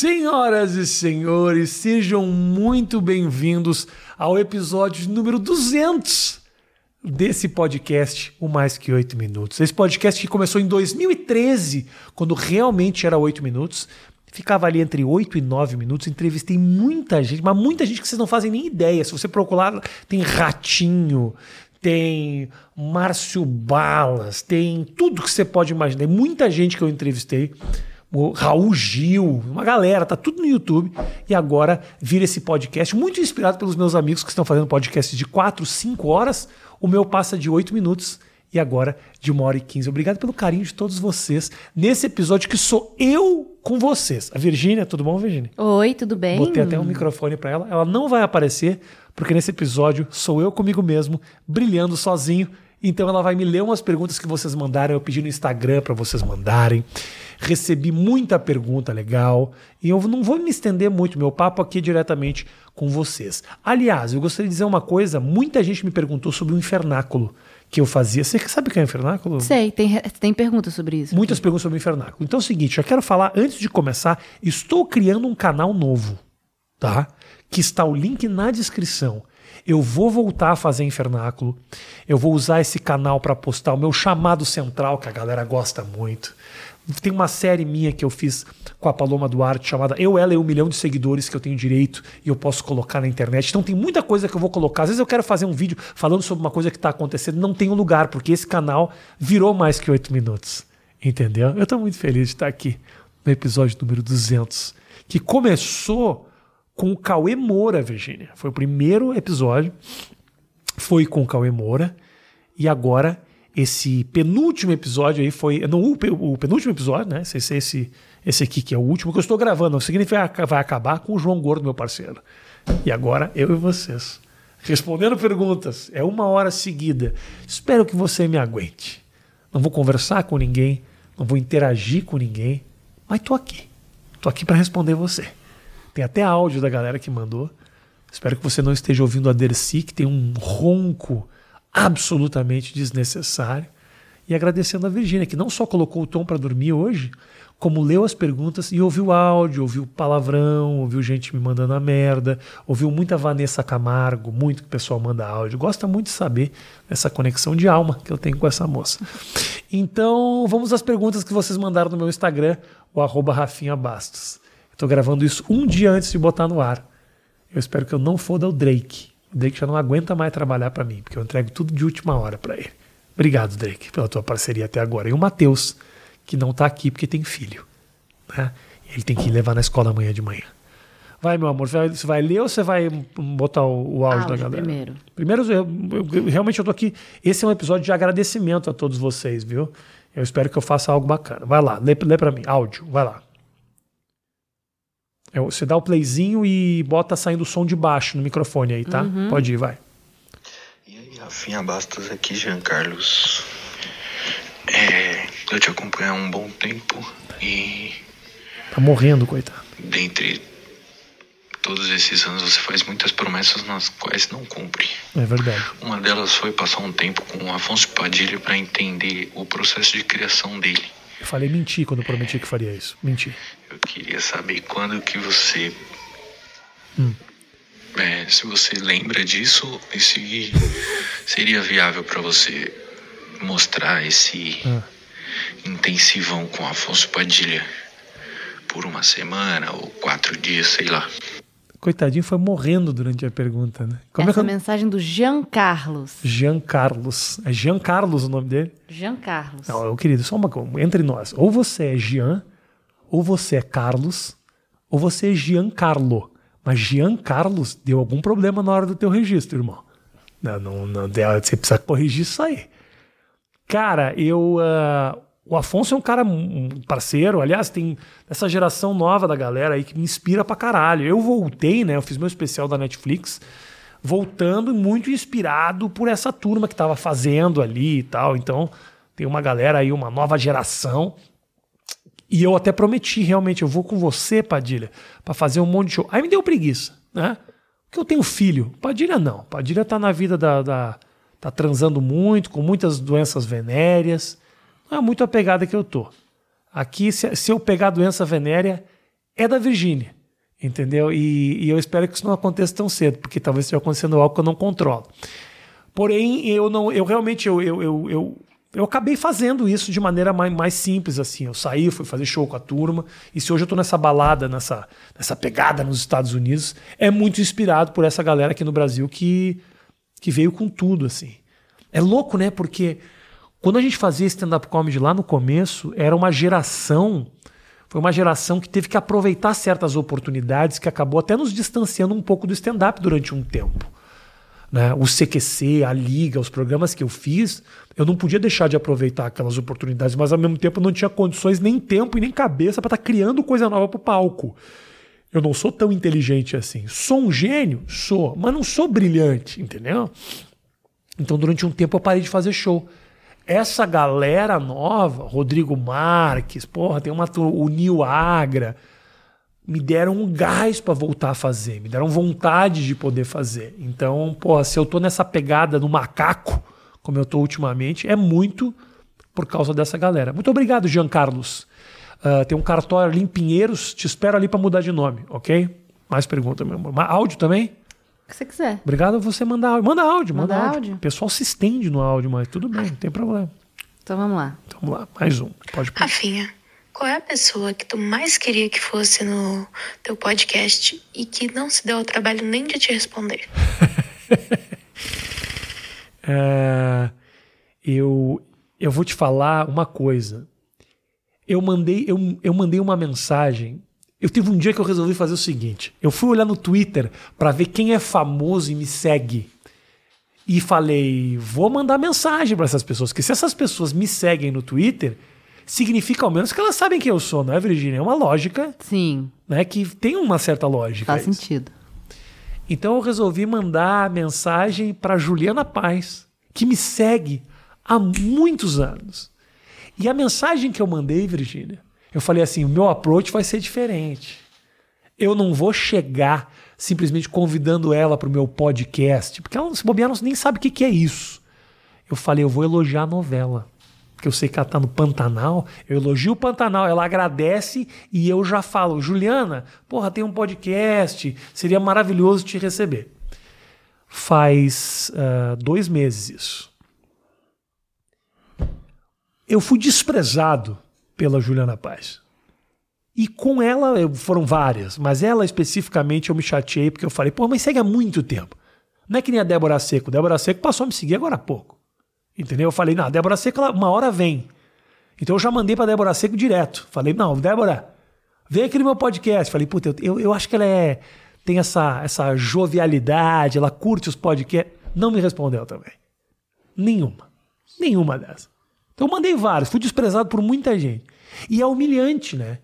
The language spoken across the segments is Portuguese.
Senhoras e senhores, sejam muito bem-vindos ao episódio número 200 desse podcast, o Mais Que Oito Minutos. Esse podcast que começou em 2013, quando realmente era oito minutos, ficava ali entre 8 e 9 minutos, entrevistei muita gente, mas muita gente que vocês não fazem nem ideia. Se você procurar, tem Ratinho, tem Márcio Balas, tem tudo que você pode imaginar. Muita gente que eu entrevistei o Raul Gil, uma galera, tá tudo no YouTube. E agora vira esse podcast, muito inspirado pelos meus amigos que estão fazendo podcast de 4, 5 horas. O meu passa de 8 minutos e agora de 1 hora e 15. Obrigado pelo carinho de todos vocês nesse episódio que sou eu com vocês. A Virgínia, tudo bom, Virgínia? Oi, tudo bem? Botei até um microfone para ela. Ela não vai aparecer, porque nesse episódio sou eu comigo mesmo, brilhando sozinho. Então ela vai me ler umas perguntas que vocês mandaram. Eu pedi no Instagram para vocês mandarem. Recebi muita pergunta legal e eu não vou me estender muito. Meu papo aqui é diretamente com vocês. Aliás, eu gostaria de dizer uma coisa: muita gente me perguntou sobre o infernáculo que eu fazia. Você sabe o que é infernáculo? Sei, tem, tem perguntas sobre isso. Muitas aqui. perguntas sobre o infernáculo. Então é o seguinte: eu quero falar, antes de começar, estou criando um canal novo, tá? Que está o link na descrição. Eu vou voltar a fazer infernáculo. Eu vou usar esse canal para postar o meu chamado central, que a galera gosta muito. Tem uma série minha que eu fiz com a Paloma Duarte chamada Eu, Ela e um Milhão de Seguidores que eu tenho direito e eu posso colocar na internet. Então tem muita coisa que eu vou colocar. Às vezes eu quero fazer um vídeo falando sobre uma coisa que está acontecendo, não tem um lugar, porque esse canal virou mais que oito minutos. Entendeu? Eu estou muito feliz de estar aqui no episódio número 200, que começou com o Cauê Moura, Virginia. Foi o primeiro episódio, foi com o Cauê Moura, e agora esse penúltimo episódio aí foi. Não, o, penúltimo episódio, né? Esse, esse, esse aqui que é o último que eu estou gravando. Não significa que vai acabar com o João Gordo, meu parceiro. E agora eu e vocês. Respondendo perguntas. É uma hora seguida. Espero que você me aguente. Não vou conversar com ninguém, não vou interagir com ninguém, mas tô aqui. Tô aqui para responder você. Tem até áudio da galera que mandou. Espero que você não esteja ouvindo a Dercy, que tem um ronco absolutamente desnecessário. E agradecendo a Virgínia, que não só colocou o tom para dormir hoje, como leu as perguntas e ouviu áudio, ouviu palavrão, ouviu gente me mandando a merda, ouviu muita Vanessa Camargo, muito que o pessoal manda áudio. Gosta muito de saber essa conexão de alma que eu tenho com essa moça. Então, vamos às perguntas que vocês mandaram no meu Instagram, o arroba Rafinha Bastos. Estou gravando isso um dia antes de botar no ar. Eu espero que eu não foda o Drake. O Drake já não aguenta mais trabalhar para mim, porque eu entrego tudo de última hora para ele. Obrigado, Drake, pela tua parceria até agora. E o Matheus, que não tá aqui porque tem filho. Né? Ele tem que levar na escola amanhã de manhã. Vai, meu amor, você vai ler ou você vai botar o, o áudio, áudio, da galera? Primeiro. Primeiro, eu, eu, realmente eu tô aqui. Esse é um episódio de agradecimento a todos vocês, viu? Eu espero que eu faça algo bacana. Vai lá, lê, lê para mim. Áudio, vai lá. É, você dá o playzinho e bota saindo o som de baixo no microfone aí, tá? Uhum. Pode ir, vai. E aí, Rafinha Bastos aqui, Jean Carlos. É, eu te acompanho há um bom tempo e. Tá morrendo, coitado. Dentre todos esses anos você faz muitas promessas nas quais não cumpre. É verdade. Uma delas foi passar um tempo com o Afonso Padilha para entender o processo de criação dele. Eu falei mentir quando prometi que faria isso. Mentir. Eu queria saber quando que você. Hum. É, se você lembra disso e se seria viável para você mostrar esse ah. intensivão com Afonso Padilha por uma semana ou quatro dias, sei lá. Coitadinho foi morrendo durante a pergunta, né? Como Essa é que... mensagem do Jean Carlos. Jean Carlos. É Jean Carlos o nome dele? Jean Carlos. Não, meu querido, só uma coisa. Entre nós. Ou você é Jean, ou você é Carlos, ou você é Giancarlo. Mas Jean Carlos deu algum problema na hora do teu registro, irmão. Não, não, não, você precisa corrigir isso aí. Cara, eu. Uh, o Afonso é um cara um parceiro, aliás, tem essa geração nova da galera aí que me inspira pra caralho. Eu voltei, né? Eu fiz meu especial da Netflix, voltando muito inspirado por essa turma que tava fazendo ali e tal. Então, tem uma galera aí, uma nova geração. E eu até prometi, realmente, eu vou com você, Padilha, para fazer um monte de show. Aí me deu preguiça, né? Porque eu tenho filho. Padilha não. Padilha tá na vida da. da tá transando muito, com muitas doenças venéreas. Não é muito a pegada que eu tô. Aqui, se, se eu pegar doença venérea, é da Virgínia. Entendeu? E, e eu espero que isso não aconteça tão cedo, porque talvez esteja acontecendo algo que eu não controlo. Porém, eu não, eu realmente eu, eu, eu, eu, eu acabei fazendo isso de maneira mais, mais simples assim. Eu saí, fui fazer show com a turma, e se hoje eu tô nessa balada, nessa, nessa pegada nos Estados Unidos, é muito inspirado por essa galera aqui no Brasil que, que veio com tudo assim. É louco, né? Porque quando a gente fazia stand-up comedy lá no começo, era uma geração foi uma geração que teve que aproveitar certas oportunidades que acabou até nos distanciando um pouco do stand-up durante um tempo. Né? O CQC, a Liga, os programas que eu fiz, eu não podia deixar de aproveitar aquelas oportunidades, mas ao mesmo tempo não tinha condições, nem tempo e nem cabeça para estar tá criando coisa nova para o palco. Eu não sou tão inteligente assim. Sou um gênio? Sou, mas não sou brilhante, entendeu? Então durante um tempo eu parei de fazer show essa galera nova, Rodrigo Marques, porra, tem uma o Nil Agra, me deram um gás para voltar a fazer, me deram vontade de poder fazer. Então, porra, se eu tô nessa pegada no macaco, como eu tô ultimamente, é muito por causa dessa galera. Muito obrigado, Jean Carlos. Uh, tem um cartório ali em Pinheiros, te espero ali para mudar de nome, ok? Mais pergunta, meu amor. Áudio também? Que você quiser. Obrigado a você mandar áudio. Manda áudio, manda, manda áudio. áudio. O pessoal se estende no áudio, mas tudo bem, não tem problema. Então vamos lá. Então, vamos lá, mais um. Pode pôr. Rafinha, qual é a pessoa que tu mais queria que fosse no teu podcast e que não se deu ao trabalho nem de te responder? é, eu, eu vou te falar uma coisa. Eu mandei, eu, eu mandei uma mensagem eu tive um dia que eu resolvi fazer o seguinte: eu fui olhar no Twitter para ver quem é famoso e me segue. E falei, vou mandar mensagem para essas pessoas, porque se essas pessoas me seguem no Twitter, significa ao menos que elas sabem quem eu sou, não é, Virginia? É uma lógica. Sim. Né, que tem uma certa lógica. Faz isso. sentido. Então eu resolvi mandar mensagem para Juliana Paz, que me segue há muitos anos. E a mensagem que eu mandei, Virginia, eu falei assim: o meu approach vai ser diferente. Eu não vou chegar simplesmente convidando ela para o meu podcast, porque ela, se bobear, não, nem sabe o que, que é isso. Eu falei: eu vou elogiar a novela. Porque eu sei que ela está no Pantanal, eu elogio o Pantanal, ela agradece e eu já falo: Juliana, porra, tem um podcast, seria maravilhoso te receber. Faz uh, dois meses isso. Eu fui desprezado pela Juliana Paz. E com ela, foram várias, mas ela especificamente eu me chateei porque eu falei, pô, mas segue há muito tempo. Não é que nem a Débora Seco. Débora Seco passou a me seguir agora há pouco. Entendeu? Eu falei, não, a Débora Seco, ela, uma hora vem. Então eu já mandei pra Débora Seco direto. Falei, não, Débora, vem aqui no meu podcast. Falei, puta, eu, eu acho que ela é, tem essa, essa jovialidade, ela curte os podcasts. Não me respondeu também. Nenhuma. Nenhuma dessas. Então eu mandei vários, fui desprezado por muita gente. E é humilhante, né?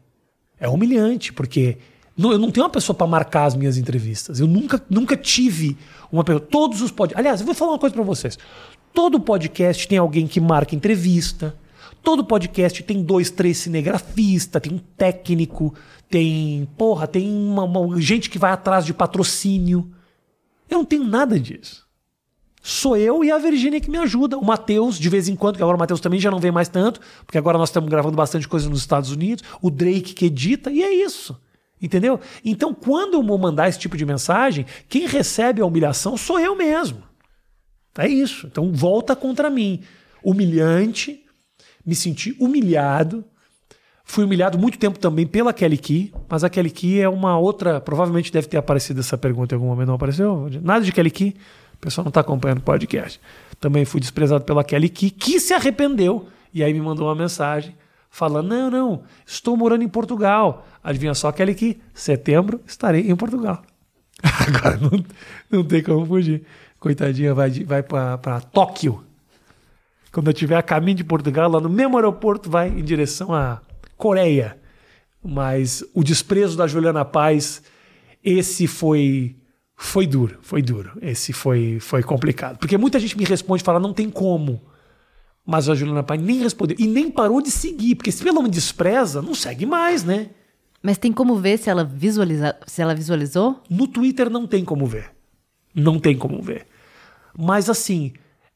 É humilhante, porque eu não tenho uma pessoa para marcar as minhas entrevistas. Eu nunca, nunca tive uma pessoa. Todos os podcasts. Aliás, eu vou falar uma coisa para vocês. Todo podcast tem alguém que marca entrevista. Todo podcast tem dois, três cinegrafistas, tem um técnico, tem. Porra, tem uma, uma gente que vai atrás de patrocínio. Eu não tenho nada disso sou eu e a Virgínia que me ajuda. O Matheus, de vez em quando, que agora o Matheus também já não vem mais tanto, porque agora nós estamos gravando bastante coisa nos Estados Unidos. O Drake que edita, e é isso. Entendeu? Então, quando eu vou mandar esse tipo de mensagem, quem recebe a humilhação sou eu mesmo. É isso. Então, volta contra mim. Humilhante, me senti humilhado. Fui humilhado muito tempo também pela Kelly Key, mas a Kelly Key é uma outra. Provavelmente deve ter aparecido essa pergunta em algum momento, não apareceu? Nada de Kelly Key. O pessoal não está acompanhando o podcast. Também fui desprezado pela Kelly Key, que se arrependeu. E aí me mandou uma mensagem falando: Não, não, estou morando em Portugal. Adivinha só, Kelly Key? Setembro estarei em Portugal. Agora não, não tem como fugir. Coitadinha, vai, vai para Tóquio. Quando eu estiver a caminho de Portugal, lá no mesmo aeroporto, vai em direção à Coreia. Mas o desprezo da Juliana Paz, esse foi foi duro, foi duro. Esse foi, foi complicado. Porque muita gente me responde e fala, não tem como. Mas a Juliana Pai nem respondeu. E nem parou de seguir. Porque se ela me despreza, não segue mais, né? Mas tem como ver se ela, visualiza, se ela visualizou? No Twitter não tem como ver. Não tem como ver. Mas assim,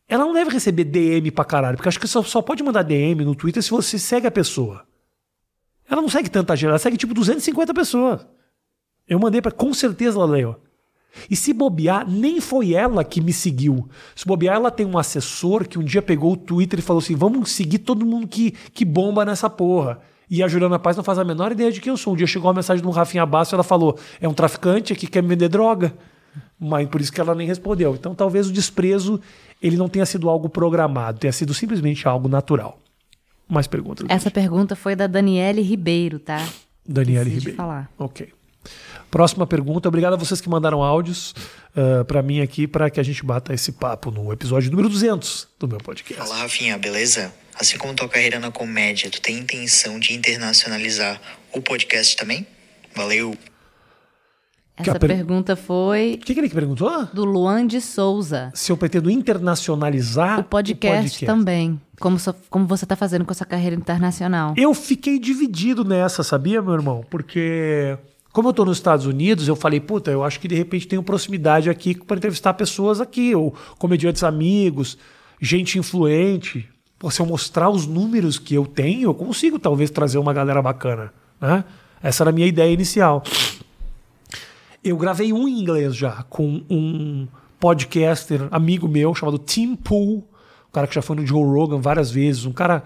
ela não deve receber DM pra caralho. Porque acho que só, só pode mandar DM no Twitter se você segue a pessoa. Ela não segue tanta gente, ela segue tipo 250 pessoas. Eu mandei para com certeza ela leu. E se bobear, nem foi ela que me seguiu. Se bobear, ela tem um assessor que um dia pegou o Twitter e falou assim: vamos seguir todo mundo que, que bomba nessa porra. E a Juliana Paz não faz a menor ideia de quem eu sou. Um dia chegou uma mensagem do Rafinha Basso e ela falou: é um traficante que quer me vender droga. Mas por isso que ela nem respondeu. Então talvez o desprezo ele não tenha sido algo programado, tenha sido simplesmente algo natural. Mais perguntas? Essa pergunta foi da Daniele Ribeiro, tá? Daniele de Ribeiro. falar. Ok. Próxima pergunta. Obrigado a vocês que mandaram áudios uh, para mim aqui para que a gente bata esse papo no episódio número 200 do meu podcast. Fala Rafinha, beleza? Assim como tua carreira na comédia, tu tem intenção de internacionalizar o podcast também? Valeu! Essa per- pergunta foi O que, que ele que perguntou? do Luan de Souza. Se eu pretendo internacionalizar O podcast, também. Como, so- como você tá fazendo com essa carreira internacional. Eu fiquei dividido nessa, sabia, meu irmão? Porque, como eu tô nos Estados Unidos, eu falei, puta, eu acho que de repente tenho proximidade aqui para entrevistar pessoas aqui, ou comediantes amigos, gente influente. Pô, se eu mostrar os números que eu tenho, eu consigo talvez trazer uma galera bacana, né? Essa era a minha ideia inicial. Eu gravei um em inglês já, com um podcaster amigo meu chamado Tim Pool, um cara que já foi no Joe Rogan várias vezes, um cara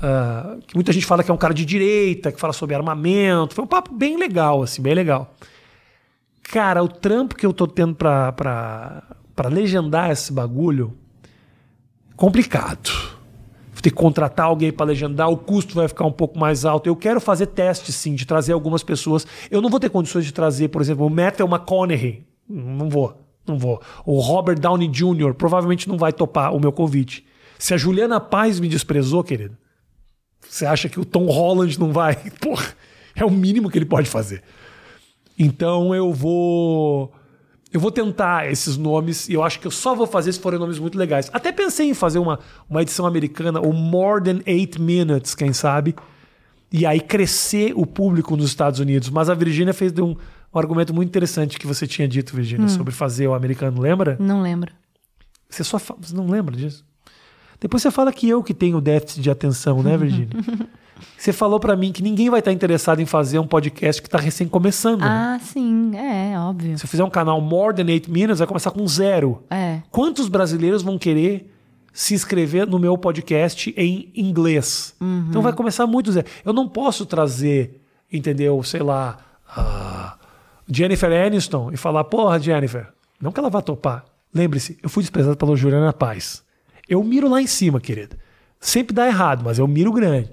ah, que muita gente fala que é um cara de direita, que fala sobre armamento. Foi um papo bem legal, assim, bem legal. Cara, o trampo que eu tô tendo pra, pra, pra legendar esse bagulho, complicado. Vou ter que contratar alguém para legendar, o custo vai ficar um pouco mais alto. Eu quero fazer testes, sim, de trazer algumas pessoas. Eu não vou ter condições de trazer, por exemplo, o Matthew McConaughey. Não vou, não vou. O Robert Downey Jr. provavelmente não vai topar o meu convite. Se a Juliana Paz me desprezou, querido, você acha que o Tom Holland não vai? Porra, é o mínimo que ele pode fazer. Então eu vou. Eu vou tentar esses nomes e eu acho que eu só vou fazer se forem nomes muito legais. Até pensei em fazer uma, uma edição americana, o More Than Eight Minutes, quem sabe, e aí crescer o público nos Estados Unidos. Mas a Virgínia fez um, um argumento muito interessante que você tinha dito, Virgínia, sobre fazer o americano, lembra? Não lembro. Você só fa- você não lembra disso? Depois você fala que eu que tenho déficit de atenção, né, Virgínia? você falou pra mim que ninguém vai estar interessado em fazer um podcast que tá recém começando. né? Ah, sim, é, óbvio. Se eu fizer um canal More Than 8 Minutes, vai começar com zero. É. Quantos brasileiros vão querer se inscrever no meu podcast em inglês? Então vai começar muito zero. Eu não posso trazer, entendeu, sei lá, a Jennifer Aniston e falar, porra, Jennifer, não que ela vá topar. Lembre-se, eu fui desprezado pela Juliana Paz. Eu miro lá em cima, querida. Sempre dá errado, mas eu miro grande.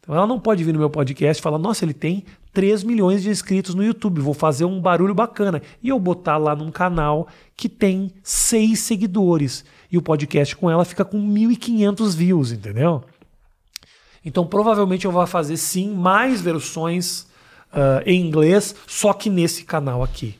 Então ela não pode vir no meu podcast e falar, nossa, ele tem 3 milhões de inscritos no YouTube, vou fazer um barulho bacana. E eu botar lá num canal que tem 6 seguidores. E o podcast com ela fica com 1.500 views, entendeu? Então provavelmente eu vou fazer sim mais versões ah, em inglês, só que nesse canal aqui,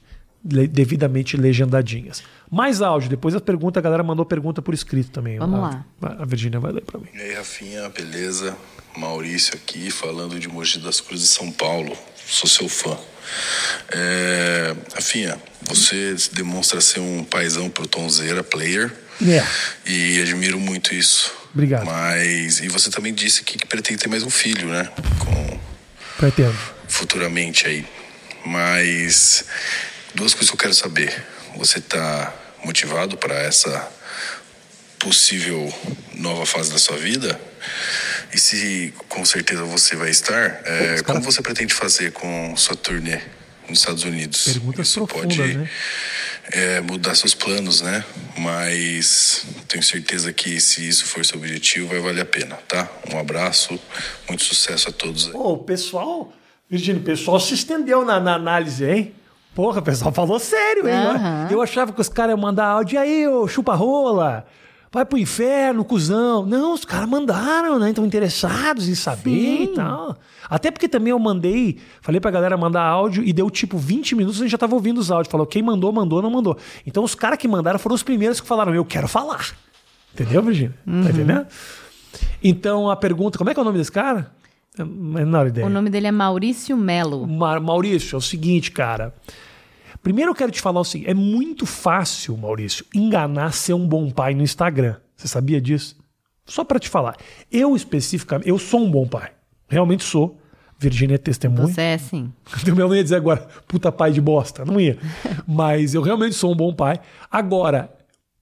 le- devidamente legendadinhas. Mais áudio, depois a pergunta, a galera mandou pergunta por escrito também. Vamos A- lá. A Virgínia vai ler pra mim. E aí, Rafinha, beleza? Maurício aqui, falando de Mogi das Cruzes, São Paulo. Sou seu fã. É, Rafinha, você demonstra ser um paizão pro Tonzeira, player. É. E admiro muito isso. Obrigado. Mas, e você também disse que, que pretende ter mais um filho, né? Com, Pretendo. futuramente aí. Mas duas coisas que eu quero saber. Você tá motivado para essa possível nova fase da sua vida? E se com certeza você vai estar, é, como você pretende fazer com sua turnê nos Estados Unidos? Perguntas Isso pode né? é, mudar seus planos, né? Mas tenho certeza que se isso for seu objetivo, vai valer a pena, tá? Um abraço, muito sucesso a todos. Pô, o pessoal, Virgínia, o pessoal se estendeu na, na análise, hein? Porra, o pessoal falou sério, hein? Aham. Eu achava que os caras iam mandar áudio, e aí, ô chupa-rola, vai pro inferno, cuzão. Não, os caras mandaram, né? Estão interessados em saber e tal. Até porque também eu mandei, falei pra galera mandar áudio e deu tipo 20 minutos, a gente já tava ouvindo os áudios. Falou, quem mandou, mandou, não mandou. Então os caras que mandaram foram os primeiros que falaram, eu quero falar. Entendeu, Virgínia? Tá entendendo? Então a pergunta, como é que é o nome desse cara? Menor ideia. O nome dele é Maurício Melo. Ma- Maurício, é o seguinte, cara. Primeiro eu quero te falar o seguinte: é muito fácil, Maurício, enganar ser um bom pai no Instagram. Você sabia disso? Só pra te falar. Eu especificamente, eu sou um bom pai. Realmente sou. Virgínia é testemunha. Você é sim. Eu não ia dizer agora, puta pai de bosta. Não ia. Mas eu realmente sou um bom pai. Agora,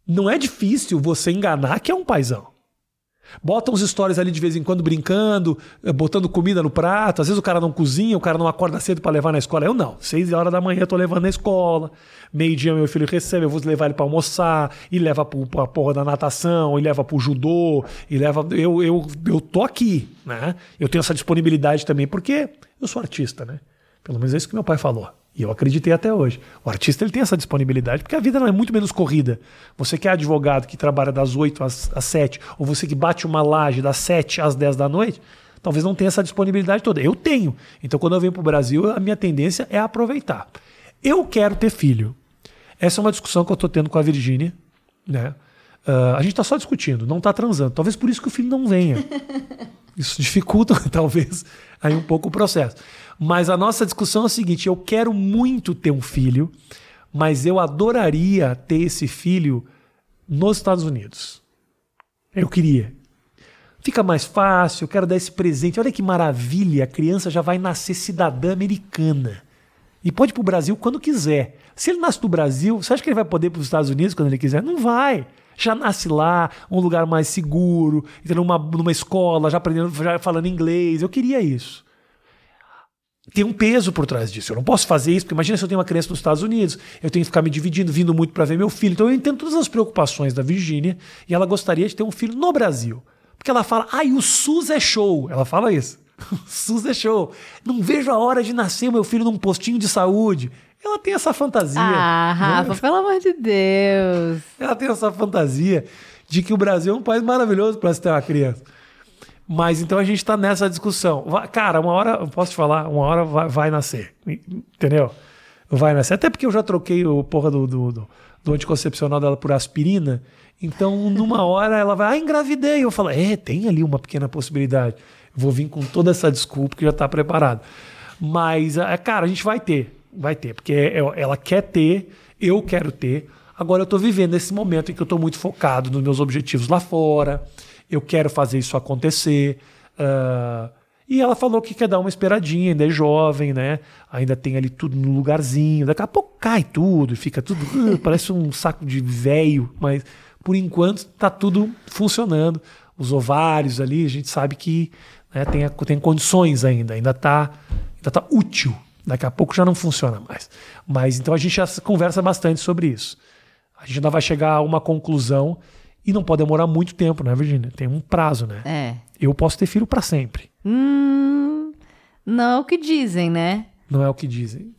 não é difícil você enganar que é um paizão. Bota uns stories ali de vez em quando brincando, eh, botando comida no prato. Às vezes o cara não cozinha, o cara não acorda cedo para levar na escola. Eu não. Seis horas da manhã eu tô levando na escola. Meio-dia meu filho recebe, eu vou levar ele para almoçar, e leva pro, pra porra da natação, e leva pro judô, e leva. Eu, eu, eu tô aqui, né? Eu tenho essa disponibilidade também, porque eu sou artista, né? Pelo menos é isso que meu pai falou. E eu acreditei até hoje. O artista ele tem essa disponibilidade, porque a vida não é muito menos corrida. Você que é advogado que trabalha das 8 às, às 7, ou você que bate uma laje das 7 às 10 da noite, talvez não tenha essa disponibilidade toda. Eu tenho. Então, quando eu venho para o Brasil, a minha tendência é aproveitar. Eu quero ter filho. Essa é uma discussão que eu estou tendo com a Virgínia. Né? Uh, a gente está só discutindo, não está transando. Talvez por isso que o filho não venha. Isso dificulta, talvez, aí um pouco o processo. Mas a nossa discussão é a seguinte: eu quero muito ter um filho, mas eu adoraria ter esse filho nos Estados Unidos. Eu queria. Fica mais fácil, eu quero dar esse presente. Olha que maravilha, a criança já vai nascer cidadã americana. E pode ir para o Brasil quando quiser. Se ele nasce no Brasil, você acha que ele vai poder ir para os Estados Unidos quando ele quiser? Não vai já nasce lá, um lugar mais seguro, numa, numa escola, já aprendendo, já falando inglês. Eu queria isso tem um peso por trás disso. Eu não posso fazer isso, porque imagina se eu tenho uma criança nos Estados Unidos, eu tenho que ficar me dividindo, vindo muito para ver meu filho. Então eu entendo todas as preocupações da Virgínia e ela gostaria de ter um filho no Brasil. Porque ela fala, ai, o SUS é show. Ela fala isso. O SUS é show. Não vejo a hora de nascer o meu filho num postinho de saúde. Ela tem essa fantasia. Ah, Rafa, né? pelo amor de Deus. Ela tem essa fantasia de que o Brasil é um país maravilhoso para se ter uma criança. Mas então a gente está nessa discussão. Cara, uma hora, posso te falar, uma hora vai, vai, nascer. Entendeu? Vai nascer. Até porque eu já troquei o porra do, do, do, do anticoncepcional dela por aspirina. Então, numa hora ela vai, ah, engravidei. Eu falo, é, tem ali uma pequena possibilidade. Vou vir com toda essa desculpa que já está preparado. Mas, é, cara, a gente vai ter. Vai ter. Porque é, é, ela quer ter, eu quero ter. Agora eu estou vivendo esse momento em que eu estou muito focado nos meus objetivos lá fora eu quero fazer isso acontecer. Uh, e ela falou que quer dar uma esperadinha, ainda é jovem, né? Ainda tem ali tudo no lugarzinho. Daqui a pouco cai tudo fica tudo. Parece um saco de velho, mas por enquanto tá tudo funcionando. Os ovários ali, a gente sabe que né, tem, tem condições ainda, ainda tá, ainda tá útil. Daqui a pouco já não funciona mais. Mas então a gente já conversa bastante sobre isso. A gente ainda vai chegar a uma conclusão e não pode demorar muito tempo, né, Virginia? Tem um prazo, né? É. Eu posso ter filho para sempre. Hum, não é o que dizem, né? Não é o que dizem.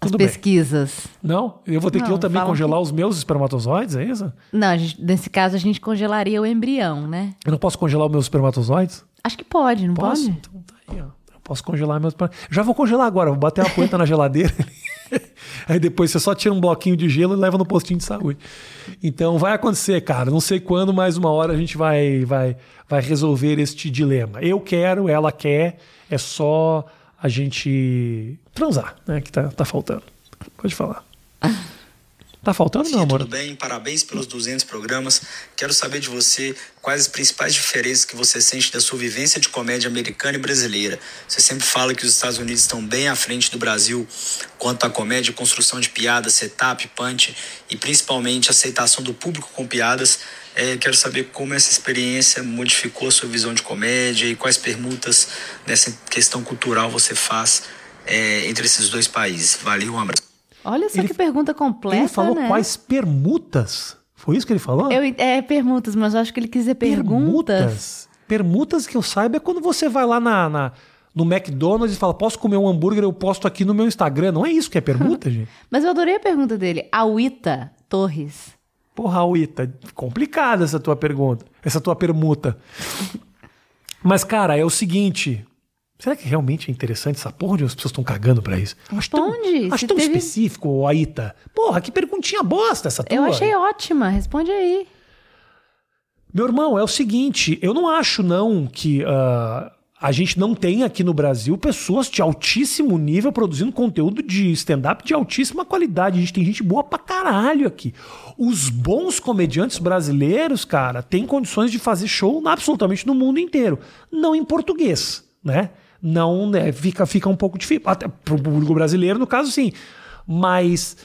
As pesquisas. Bem. Não? Eu vou ter não, que eu também congelar que... os meus espermatozoides, é isso? Não, gente, nesse caso a gente congelaria o embrião, né? Eu não posso congelar os meus espermatozoides? Acho que pode, não posso? pode? Então tá aí, ó. Eu posso congelar meus Já vou congelar agora, vou bater uma poeta na geladeira. Aí depois você só tira um bloquinho de gelo e leva no postinho de saúde. Então vai acontecer, cara. Não sei quando, mas uma hora a gente vai, vai, vai resolver este dilema. Eu quero, ela quer, é só a gente transar, né? Que tá, tá faltando. Pode falar. Tá faltando, Sim, meu amor? Tudo bem, parabéns pelos 200 programas. Quero saber de você quais as principais diferenças que você sente da sua vivência de comédia americana e brasileira. Você sempre fala que os Estados Unidos estão bem à frente do Brasil quanto à comédia, construção de piadas, setup, punch e principalmente aceitação do público com piadas. É, quero saber como essa experiência modificou a sua visão de comédia e quais permutas nessa questão cultural você faz é, entre esses dois países. Valeu, um abraço. Olha só ele, que pergunta completa. Ele falou né? quais permutas? Foi isso que ele falou? Eu, é, permutas, mas eu acho que ele quis dizer perguntas. Permutas? Permutas que eu saiba é quando você vai lá na, na no McDonald's e fala: posso comer um hambúrguer? Eu posto aqui no meu Instagram. Não é isso que é permuta, gente? Mas eu adorei a pergunta dele. Auita Torres. Porra, Auita, complicada essa tua pergunta, essa tua permuta. Mas, cara, é o seguinte: Será que realmente é interessante essa porra onde as pessoas estão cagando pra isso? Responde. Acho tão, acho tão teve... específico, Aita. Porra, que perguntinha bosta essa tua. Eu achei ótima. Responde aí. Meu irmão, é o seguinte. Eu não acho, não, que uh, a gente não tem aqui no Brasil pessoas de altíssimo nível produzindo conteúdo de stand-up de altíssima qualidade. A gente tem gente boa pra caralho aqui. Os bons comediantes brasileiros, cara, têm condições de fazer show absolutamente no mundo inteiro. Não em português, né? Não né, fica, fica um pouco difícil. Até para o público brasileiro, no caso, sim. Mas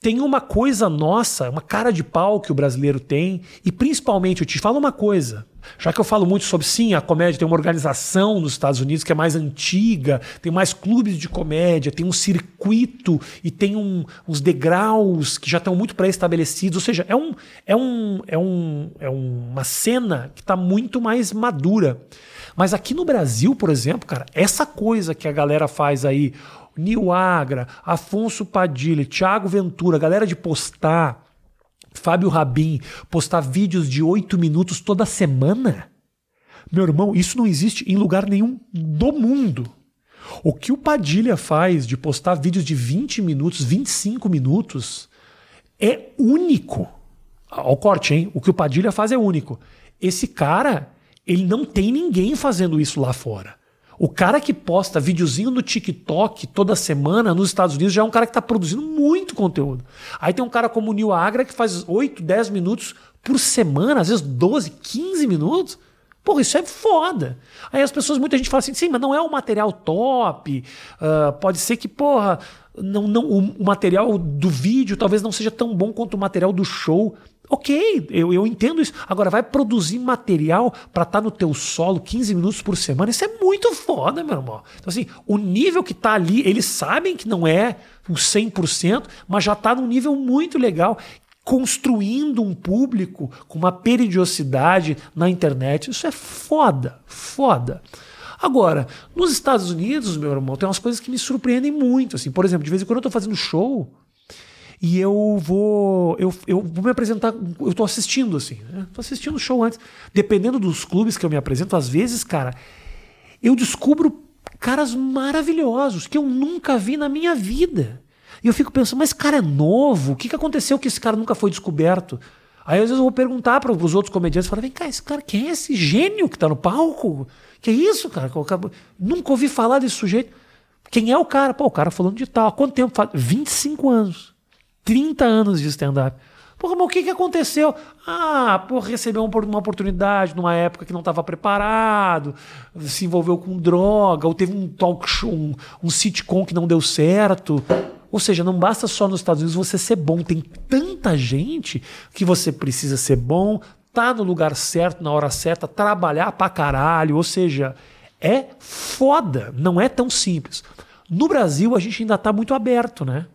tem uma coisa nossa, uma cara de pau que o brasileiro tem, e principalmente, eu te falo uma coisa, já que eu falo muito sobre, sim, a comédia tem uma organização nos Estados Unidos que é mais antiga, tem mais clubes de comédia, tem um circuito e tem um, uns degraus que já estão muito pré-estabelecidos, ou seja, é, um, é, um, é, um, é uma cena que está muito mais madura. Mas aqui no Brasil, por exemplo, cara, essa coisa que a galera faz aí, Nil Agra, Afonso Padilha, Thiago Ventura, galera de postar, Fábio Rabin, postar vídeos de oito minutos toda semana. Meu irmão, isso não existe em lugar nenhum do mundo. O que o Padilha faz de postar vídeos de 20 minutos, 25 minutos, é único. Ao corte, hein? O que o Padilha faz é único. Esse cara, ele não tem ninguém fazendo isso lá fora. O cara que posta videozinho no TikTok toda semana nos Estados Unidos já é um cara que está produzindo muito conteúdo. Aí tem um cara como o Neil Agra que faz 8, 10 minutos por semana, às vezes 12, 15 minutos. Porra, isso é foda. Aí as pessoas, muita gente fala assim, sim, mas não é um material top. Uh, pode ser que, porra, não, não, o, material do vídeo talvez não seja tão bom quanto o material do show. Ok, eu, eu entendo isso. Agora, vai produzir material para estar tá no teu solo 15 minutos por semana. Isso é muito foda, meu irmão. Então, assim, o nível que tá ali, eles sabem que não é o 100%, mas já tá num nível muito legal construindo um público com uma periodicidade na internet. Isso é foda, foda. Agora, nos Estados Unidos, meu irmão, tem umas coisas que me surpreendem muito. Assim, por exemplo, de vez em quando eu tô fazendo show, e eu vou eu, eu vou me apresentar, eu tô assistindo assim, né? tô assistindo o show antes. Dependendo dos clubes que eu me apresento, às vezes, cara, eu descubro caras maravilhosos que eu nunca vi na minha vida. E eu fico pensando, mas cara é novo? O que, que aconteceu que esse cara nunca foi descoberto? Aí às vezes eu vou perguntar para os outros comediantes, falar, vem cá, esse cara, quem é esse gênio que está no palco? Que é isso, cara? Nunca ouvi falar desse sujeito. Quem é o cara? Pô, o cara falando de tal. Há quanto tempo? 25 anos. 30 anos de stand-up. Porra, mas o que, que aconteceu? Ah, pô, recebeu uma oportunidade numa época que não estava preparado, se envolveu com droga, ou teve um talk show, um, um sitcom que não deu certo. Ou seja, não basta só nos Estados Unidos você ser bom, tem tanta gente que você precisa ser bom, tá no lugar certo, na hora certa, trabalhar pra caralho. Ou seja, é foda, não é tão simples. No Brasil, a gente ainda tá muito aberto, né?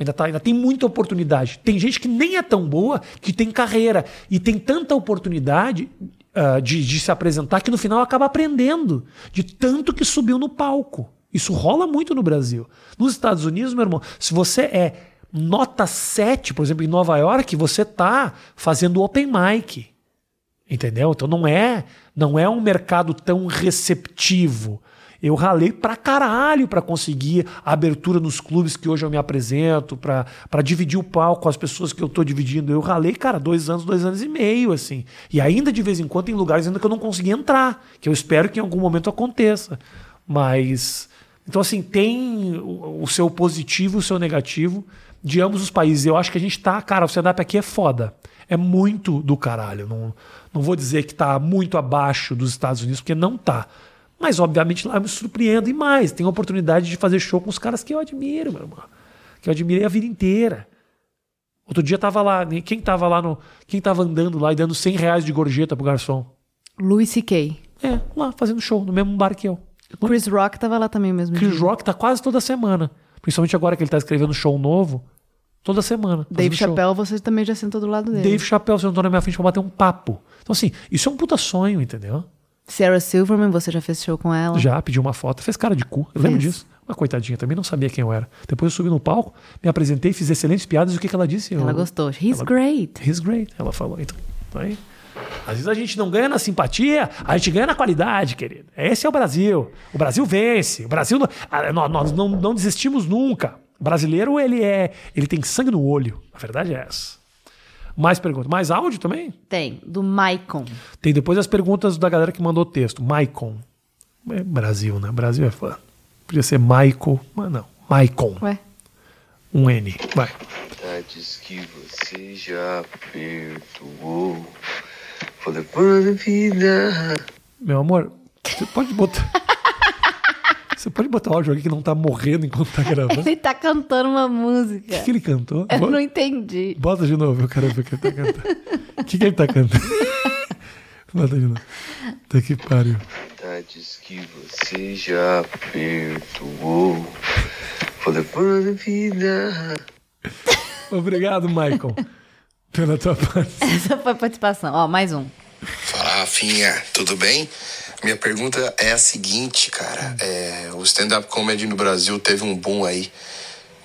Ainda, tá, ainda tem muita oportunidade. Tem gente que nem é tão boa, que tem carreira. E tem tanta oportunidade uh, de, de se apresentar que no final acaba aprendendo. De tanto que subiu no palco. Isso rola muito no Brasil. Nos Estados Unidos, meu irmão, se você é nota 7, por exemplo, em Nova York, você tá fazendo open mic. Entendeu? Então não é, não é um mercado tão receptivo. Eu ralei pra caralho para conseguir a abertura nos clubes que hoje eu me apresento, para dividir o palco com as pessoas que eu tô dividindo. Eu ralei, cara, dois anos, dois anos e meio, assim. E ainda de vez em quando tem lugares ainda que eu não consegui entrar, que eu espero que em algum momento aconteça. Mas. Então, assim, tem o seu positivo e o seu negativo de ambos os países. Eu acho que a gente tá, cara, o stand-up aqui é foda. É muito do caralho. Não, não vou dizer que tá muito abaixo dos Estados Unidos, porque não tá. Mas, obviamente, lá eu me surpreendo e mais. Tenho a oportunidade de fazer show com os caras que eu admiro, meu irmão. Que eu admirei a vida inteira. Outro dia tava lá, quem tava lá no. Quem tava andando lá e dando 100 reais de gorjeta pro garçom? Louis C.K. É, lá, fazendo show, no mesmo bar que eu. Chris Rock tava lá também mesmo. Chris dia. Rock tá quase toda semana. Principalmente agora que ele tá escrevendo show novo. Toda semana. Dave Chappelle, você também já sentou do lado dele. Dave Chappelle sentou na minha frente pra bater um papo. Então, assim, isso é um puta sonho, entendeu? Sarah Silverman, você já fez show com ela? Já, pediu uma foto, fez cara de cu, eu lembro disso. Uma coitadinha, também não sabia quem eu era. Depois eu subi no palco, me apresentei, fiz excelentes piadas e o que, que ela disse? Ela eu, gostou. He's ela, great. He's great, ela falou. Então, aí, às vezes a gente não ganha na simpatia, a gente ganha na qualidade, querido. Esse é o Brasil. O Brasil vence. O Brasil, nós, nós não, não desistimos nunca. O brasileiro, ele é, ele tem sangue no olho. A verdade é essa. Mais perguntas. Mais áudio também? Tem, do Maicon. Tem depois as perguntas da galera que mandou texto. Maicon. É Brasil, né? Brasil é fã. Podia ser Michael, mas não. Maicon. Ué? Um N. Vai. Diz que você já perdoou. Vou levando vida. Meu amor, você pode botar. Você pode botar o áudio aqui que não tá morrendo enquanto tá gravando? Ele tá cantando uma música. O que, que ele cantou? Eu Bo- não entendi. Bota de novo, eu quero ver o que ele tá cantando. O que, que ele tá cantando? Bota de novo. Tá que pariu. Verdades que você já perdoou. Vou levar a vida. Obrigado, Michael, pela tua parte. Essa foi a participação. Ó, mais um. Fala, Rafinha, tudo bem? Minha pergunta é a seguinte, cara. É, o stand-up comedy no Brasil teve um boom aí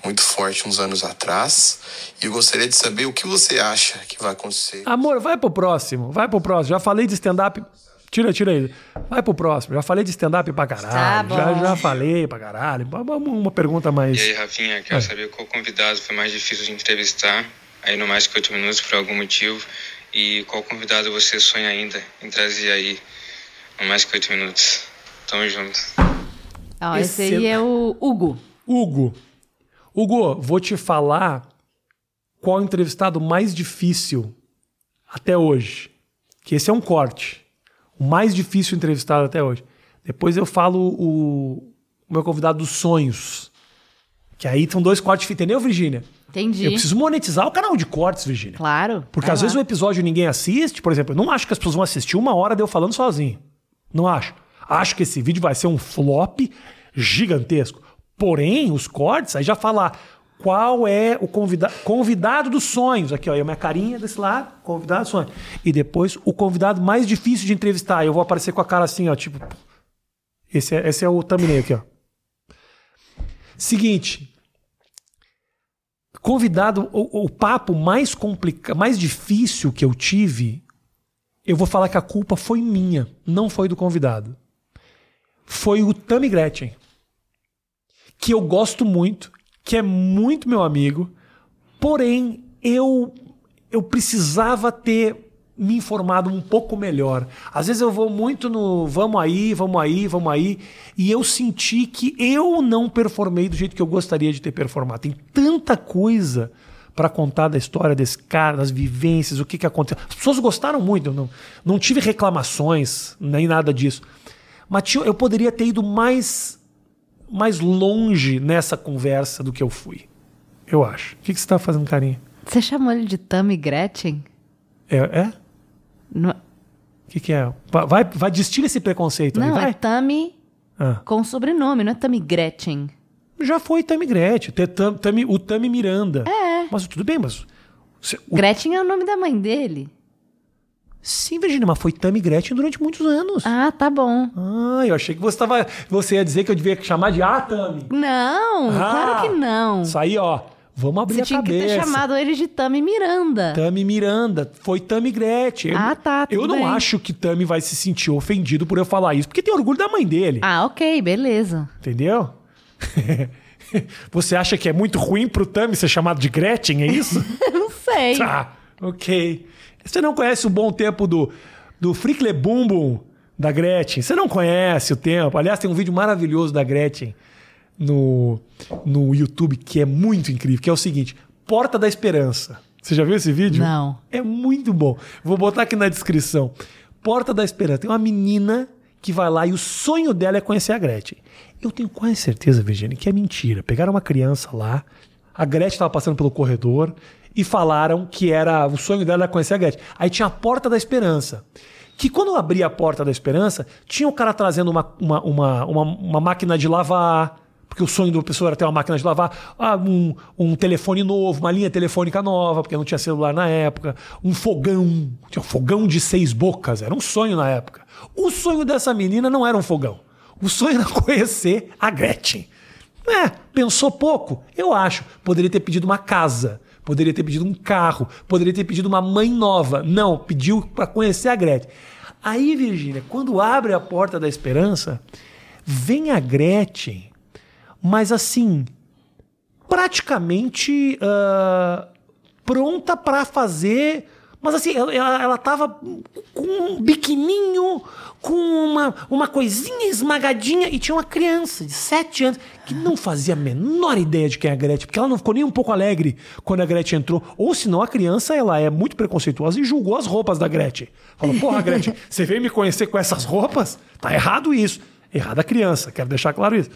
muito forte uns anos atrás. E eu gostaria de saber o que você acha que vai acontecer. Amor, vai pro próximo, vai pro próximo. Já falei de stand-up. Tira, tira aí. Vai pro próximo. Já falei de stand-up pra Tá caralho. bom. já, já falei pra caralho. Vamos uma pergunta mais. E aí, Rafinha, quero saber qual convidado foi mais difícil de entrevistar, aí no Mais Que Oito Minutos, por algum motivo, e qual convidado você sonha ainda em trazer aí Mais Que Oito Minutos. Tamo junto. Ó, esse Esse- aí é o Hugo. Hugo. Hugo, vou te falar qual é o entrevistado mais difícil até hoje. Que esse é um corte. O mais difícil entrevistado até hoje. Depois eu falo o, o meu convidado dos sonhos. Que aí são dois cortes, entendeu, Virgínia? Entendi. Eu preciso monetizar o canal de cortes, Virgínia. Claro. Porque às lá. vezes o episódio ninguém assiste, por exemplo, eu não acho que as pessoas vão assistir uma hora de eu falando sozinho. Não acho. Acho que esse vídeo vai ser um flop gigantesco. Porém, os cortes, aí já falar qual é o convida convidado dos sonhos. Aqui, ó, a minha carinha desse lado, convidado dos sonhos. E depois o convidado mais difícil de entrevistar. Eu vou aparecer com a cara assim, ó, tipo. Esse é, esse é o thumbnail aqui, ó. Seguinte, convidado, o, o papo mais complicado, mais difícil que eu tive, eu vou falar que a culpa foi minha, não foi do convidado. Foi o Tammy Gretchen, que eu gosto muito, que é muito meu amigo, porém eu eu precisava ter me informado um pouco melhor. Às vezes eu vou muito no vamos aí, vamos aí, vamos aí, e eu senti que eu não performei do jeito que eu gostaria de ter performado. Tem tanta coisa para contar da história desse cara, das vivências, o que, que aconteceu. As pessoas gostaram muito, não, não tive reclamações, nem nada disso. Mas tinha- eu poderia ter ido mais, mais longe nessa conversa do que eu fui. Eu acho. O que, que você está fazendo, carinha? Você chamou ele de Tammy Gretchen? É? é? O que, que é? Va- Vai, vai destila esse preconceito não é Tammy Ah. com sobrenome, não é Tammy Gretchen. Já foi Tami Gretchen, Tam- o Tami Miranda. É. Mas tudo bem, mas. você- o- Gretchen é o nome da mãe dele. Sim, Virginia, mas foi Tami Gretchen durante muitos anos. Ah, tá bom. Ah, eu achei que você tava. Você ia dizer que eu devia chamar de Ah, Tami. Não, Ah, claro que não. Isso aí, ó. Vamos abrir Você a tinha que cabeça. ter chamado ele de Tammy Miranda. Tami Miranda, foi Tami Gretchen. Eu- Ah, tá, Eu não bem. acho que Tami vai se sentir ofendido por eu falar isso, porque tem orgulho da mãe dele. Ah, ok, beleza. Entendeu? Você acha que é muito ruim pro Tami ser chamado de Gretchen, é isso? não sei. Tá, ok. Você não conhece o bom tempo do, do Frickle Bum Bum da Gretchen? Você não conhece o tempo. Aliás, tem um vídeo maravilhoso da Gretchen no, no YouTube que é muito incrível, que é o seguinte: Porta da Esperança. Você já viu esse vídeo? Não. É muito bom. Vou botar aqui na descrição. Porta da Esperança. Tem uma menina que vai lá e o sonho dela é conhecer a Gretchen. Eu tenho quase certeza, Virginia, que é mentira. Pegaram uma criança lá, a Gretchen estava passando pelo corredor e falaram que era o sonho dela era conhecer a Gretchen. Aí tinha a Porta da Esperança. Que quando eu abri a Porta da Esperança, tinha o cara trazendo uma, uma, uma, uma, uma máquina de lavar, porque o sonho da pessoa era ter uma máquina de lavar, ah, um, um telefone novo, uma linha telefônica nova, porque não tinha celular na época, um fogão, tinha um fogão de seis bocas, era um sonho na época. O sonho dessa menina não era um fogão. O sonho era conhecer a Gretchen. É, pensou pouco? Eu acho. Poderia ter pedido uma casa, poderia ter pedido um carro, poderia ter pedido uma mãe nova. Não, pediu para conhecer a Gretchen. Aí, Virgínia, quando abre a porta da esperança, vem a Gretchen, mas assim, praticamente ah, pronta para fazer. Mas assim, ela, ela, tava com um biquininho, com uma, uma coisinha esmagadinha, e tinha uma criança de 7 anos que não fazia a menor ideia de quem é a Gretchen, porque ela não ficou nem um pouco alegre quando a Gretchen entrou. Ou senão a criança ela é muito preconceituosa e julgou as roupas da Gretchen. Falou, porra, Gretchen, você veio me conhecer com essas roupas? Tá errado isso. Errada a criança, quero deixar claro isso.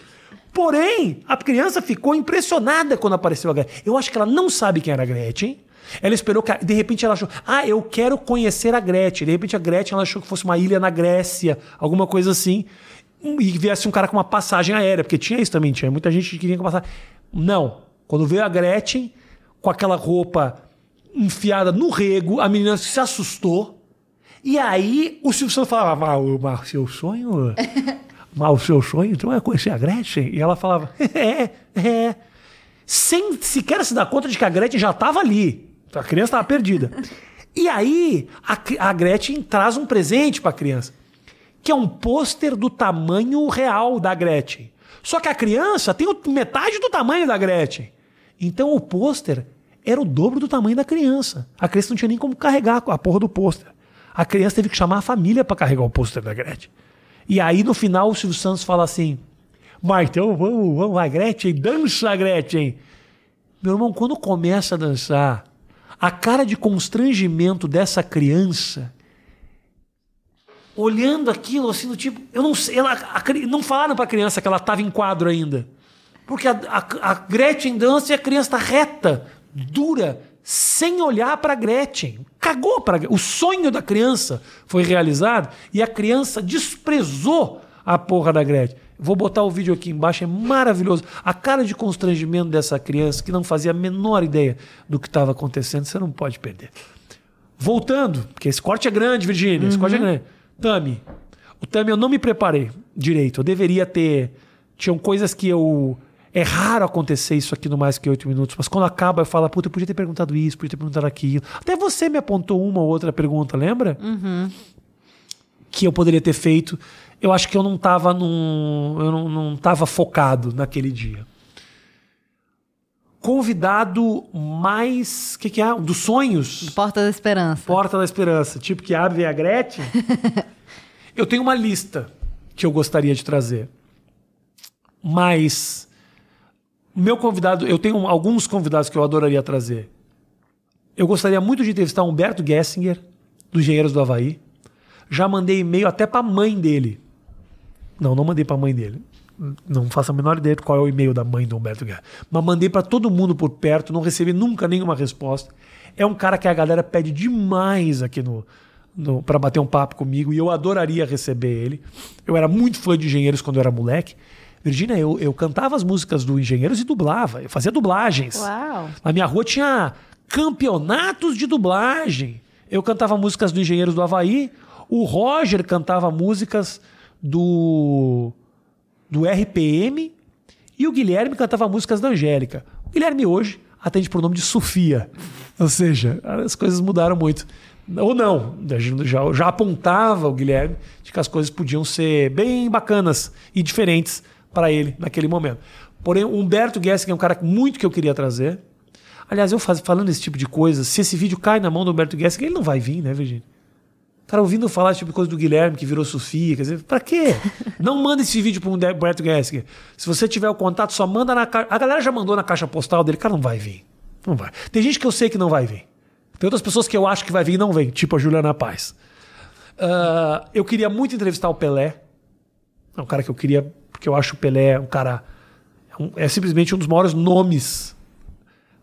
Porém, a criança ficou impressionada quando apareceu a Gretchen. Eu acho que ela não sabe quem era a Gretchen. Ela esperou que. De repente ela achou. Ah, eu quero conhecer a Gretchen. De repente a Gretchen ela achou que fosse uma ilha na Grécia, alguma coisa assim. E viesse um cara com uma passagem aérea, porque tinha isso também, tinha muita gente que queria passar. Não. Quando veio a Gretchen, com aquela roupa enfiada no rego, a menina se assustou. E aí o Silvio Santos falava: Mas o seu sonho. Mas o seu sonho então é conhecer a Gretchen? E ela falava: É, é. Sem sequer se dar conta de que a Gretchen já estava ali. A criança estava perdida. E aí a, a Gretchen traz um presente para a criança, que é um pôster do tamanho real da Gretchen. Só que a criança tem metade do tamanho da Gretchen. Então o pôster era o dobro do tamanho da criança. A criança não tinha nem como carregar a porra do pôster. A criança teve que chamar a família para carregar o pôster da Gretchen. E aí no final o Silvio Santos fala assim: Mas vamos, vamos lá, Gretchen, dança, Gretchen. Meu irmão, quando começa a dançar, a cara de constrangimento dessa criança, olhando aquilo assim, do tipo, eu não sei, ela, a, não falaram para a criança que ela estava em quadro ainda. Porque a, a, a Gretchen dança e a criança está reta, dura, sem olhar para Gretchen. Cagou para O sonho da criança foi realizado e a criança desprezou a porra da Gretchen. Vou botar o vídeo aqui embaixo, é maravilhoso. A cara de constrangimento dessa criança que não fazia a menor ideia do que estava acontecendo, você não pode perder. Voltando, porque esse corte é grande, Virgínia, esse corte é uhum. grande. Tami. O Tami eu não me preparei direito. Eu deveria ter. Tinham coisas que eu. É raro acontecer isso aqui no mais que oito minutos, mas quando acaba eu falo, puta, eu podia ter perguntado isso, podia ter perguntado aquilo. Até você me apontou uma ou outra pergunta, lembra? Uhum. Que eu poderia ter feito eu acho que eu não estava num, eu não, não tava focado naquele dia. Convidado mais. O que, que é? Dos sonhos? Porta da Esperança. Porta da Esperança. Tipo que abre a Gretchen. eu tenho uma lista que eu gostaria de trazer. Mas. Meu convidado. Eu tenho alguns convidados que eu adoraria trazer. Eu gostaria muito de entrevistar Humberto Gessinger, do Engenheiros do Havaí. Já mandei e-mail até para a mãe dele. Não, não mandei para a mãe dele. Não faço a menor ideia de qual é o e-mail da mãe do Humberto Guerra. Mas mandei para todo mundo por perto, não recebi nunca nenhuma resposta. É um cara que a galera pede demais aqui no, no para bater um papo comigo e eu adoraria receber ele. Eu era muito fã de Engenheiros quando eu era moleque. Virginia, eu, eu cantava as músicas do Engenheiros e dublava. Eu fazia dublagens. Uau. Na minha rua tinha campeonatos de dublagem. Eu cantava músicas do Engenheiros do Havaí. O Roger cantava músicas do, do RPM e o Guilherme cantava músicas da Angélica. O Guilherme hoje atende por nome de Sofia. Ou seja, as coisas mudaram muito. Ou não, já, já apontava o Guilherme de que as coisas podiam ser bem bacanas e diferentes para ele naquele momento. Porém, o Humberto Gessinger é um cara muito que eu queria trazer. Aliás, eu faz, falando esse tipo de coisa, se esse vídeo cai na mão do Humberto Gessinger, ele não vai vir, né, Virginia? Cara ouvindo falar tipo coisa do Guilherme, que virou Sofia, quer dizer, pra quê? Não manda esse vídeo para um Humberto Gessinger. Se você tiver o contato, só manda na caixa. A galera já mandou na caixa postal dele, cara, não vai vir. Não vai. Tem gente que eu sei que não vai vir. Tem outras pessoas que eu acho que vai vir e não vem, tipo a Juliana Paz. Uh, eu queria muito entrevistar o Pelé. É um cara que eu queria, porque eu acho o Pelé um cara. É, um, é simplesmente um dos maiores nomes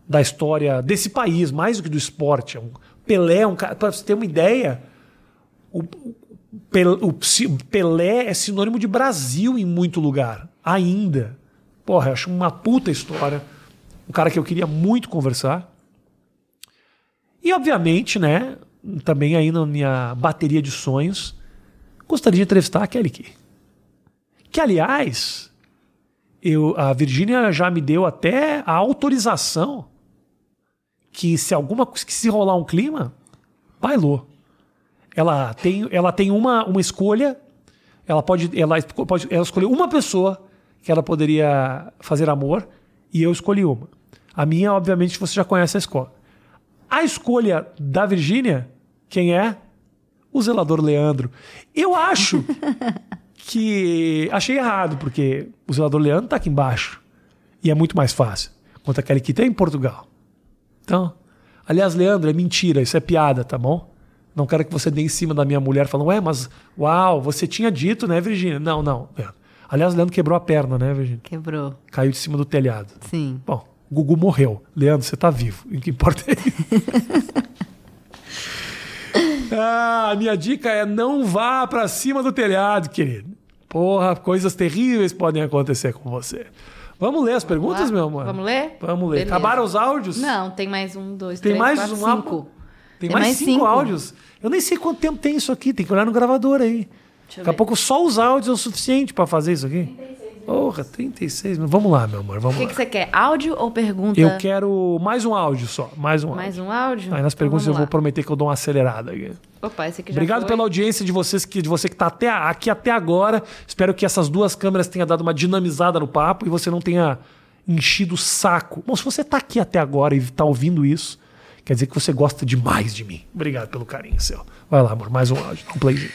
da história desse país, mais do que do esporte. É um, Pelé é um cara. Pra você ter uma ideia, o, o Pelé é sinônimo de Brasil em muito lugar, ainda. Porra, eu acho uma puta história. Um cara que eu queria muito conversar. E, obviamente, né, também aí na minha bateria de sonhos, gostaria de entrevistar a Kelly Key. Que, aliás, eu, a Virgínia já me deu até a autorização que se alguma que se rolar um clima, bailou. Ela tem, ela tem uma, uma escolha, ela pode, ela pode ela escolheu uma pessoa que ela poderia fazer amor e eu escolhi uma. A minha, obviamente, você já conhece a escola. A escolha da Virgínia, quem é? O zelador Leandro. Eu acho que achei errado, porque o zelador Leandro está aqui embaixo. E é muito mais fácil. Quanto aquele que tem em Portugal. Então, aliás, Leandro, é mentira, isso é piada, tá bom? Não quero que você dê em cima da minha mulher falando, ué, mas uau, você tinha dito, né, Virgínia? Não, não. Aliás, o Leandro quebrou a perna, né, Virginia? Quebrou. Caiu de cima do telhado. Sim. Bom, o Gugu morreu. Leandro, você tá vivo. O que importa é isso. ah, a minha dica é não vá pra cima do telhado, querido. Porra, coisas terríveis podem acontecer com você. Vamos ler as perguntas, meu amor? Vamos ler? Vamos ler. Beleza. Acabaram os áudios? Não, tem mais um, dois, Tem três, mais quatro, um cinco. álbum? Tem, mais, cinco, áudios. Eu nem sei quanto tempo tem isso aqui. Tem que olhar no gravador aí. Deixa Daqui a pouco só os áudios é o suficiente pra fazer isso aqui. Porra, 36 minutos. Vamos lá, meu amor. O Vamos que, lá. que você quer? Áudio ou pergunta? Eu quero mais um áudio só. Mais um Mais áudio. um áudio? Aí nas Então perguntas eu vou prometer que eu dou uma acelerada aqui. Opa, esse aqui já Obrigado foi. pela audiência de vocês que de você que está até aqui até agora. Espero que essas duas câmeras tenham dado uma dinamizada no papo e você não tenha enchido o saco. Bom, se você está aqui até agora e está ouvindo isso, quer dizer que você gosta demais de mim. Obrigado pelo carinho, seu. Vai lá, amor, mais um áudio, dá um playzinho.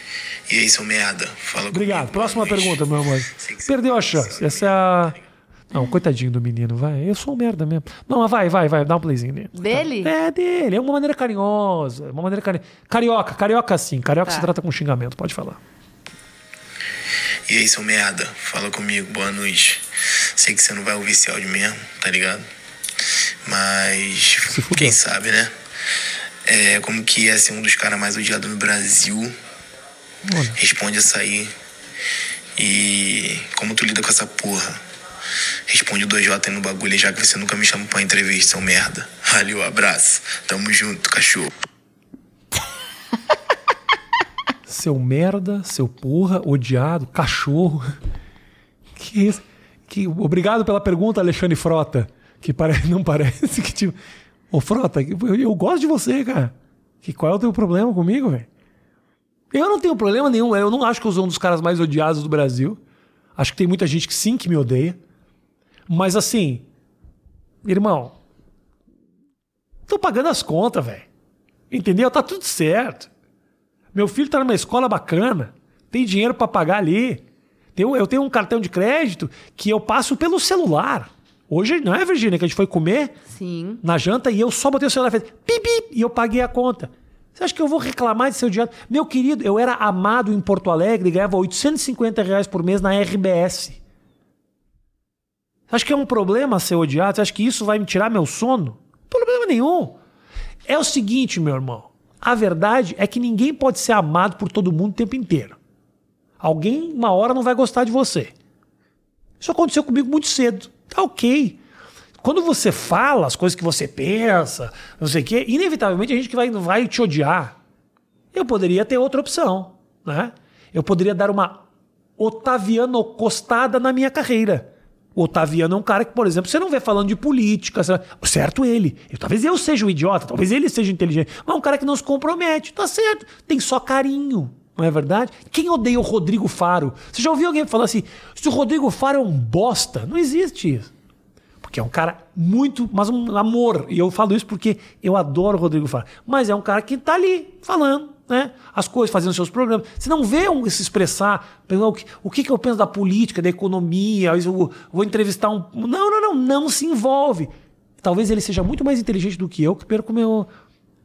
E aí, seu merda? Fala Obrigado. comigo, Próxima pergunta, meu amor. Perdeu a chance. Essa é a não, coitadinho do menino, vai. Eu sou um merda mesmo. Não, mas vai, vai, vai, dá um playzinho nele. Dele? É dele, é uma maneira carinhosa, é uma maneira cari... carioca, carioca sim, carioca Tá. se trata com xingamento, pode falar. E aí, seu merda? Fala comigo, boa noite. Sei que você não vai ouvir esse áudio mesmo, tá ligado? Mas quem sabe, né? É, como que é ser um dos caras mais odiados no Brasil? Olha. Responde essa aí. E como tu lida com essa porra? Responde o 2J aí no bagulho, já que você nunca me chama pra entrevista, seu merda. Valeu, abraço. Tamo junto, cachorro. Seu merda, seu porra, odiado, cachorro. Que? Que, obrigado pela pergunta, Alexandre Frota. Que não parece que tipo. Ô, Frota, eu, eu gosto de você, cara. Que qual é o teu problema comigo, velho? Eu não tenho problema nenhum. Eu não acho que eu sou um dos caras mais odiados do Brasil. Acho que tem muita gente que sim que me odeia. Mas assim, irmão, tô pagando as contas, velho. Entendeu? Tá tudo certo. Meu filho tá numa escola bacana, tem dinheiro pra pagar ali. Eu tenho um cartão de crédito que eu passo pelo celular. Hoje, não é, Virgínia, que a gente foi comer Sim. na janta e eu só botei o celular e fez pip, pip, e eu paguei a conta. Você acha que eu vou reclamar de ser odiado? Meu querido, eu era amado em Porto Alegre e ganhava 850 reais por mês na RBS. Você acha que é um problema ser odiado? Você acha que isso vai me tirar meu sono? Problema nenhum. É o seguinte, meu irmão. A verdade é que ninguém pode ser amado por todo mundo o tempo inteiro. Alguém, uma hora, não vai gostar de você. Isso aconteceu comigo muito cedo. Tá ok. Quando você fala as coisas que você pensa, não sei o quê, inevitavelmente a gente que vai, vai te odiar. Eu poderia ter outra opção, né? Eu poderia dar uma Otaviano costada na minha carreira. O Otaviano é um cara que, por exemplo, você não vê falando de política, certo ele. Eu- talvez eu seja um idiota, talvez ele seja inteligente, mas é um cara que não se compromete, tá certo. Tem só carinho, não é verdade? Quem odeia o Rodrigo Faro? Você já ouviu alguém falar assim, se o Rodrigo Faro é um bosta? Não existe isso. Porque é um cara muito, mas um amor. E eu falo isso porque eu adoro o Rodrigo Faro. Mas é um cara que tá ali falando, né? As coisas, fazendo seus programas. Você não vê um se expressar, o que, o que, que eu penso da política, da economia, eu vou, vou entrevistar um. Não, não, não, não se envolve. Talvez ele seja muito mais inteligente do que eu, que perco meu,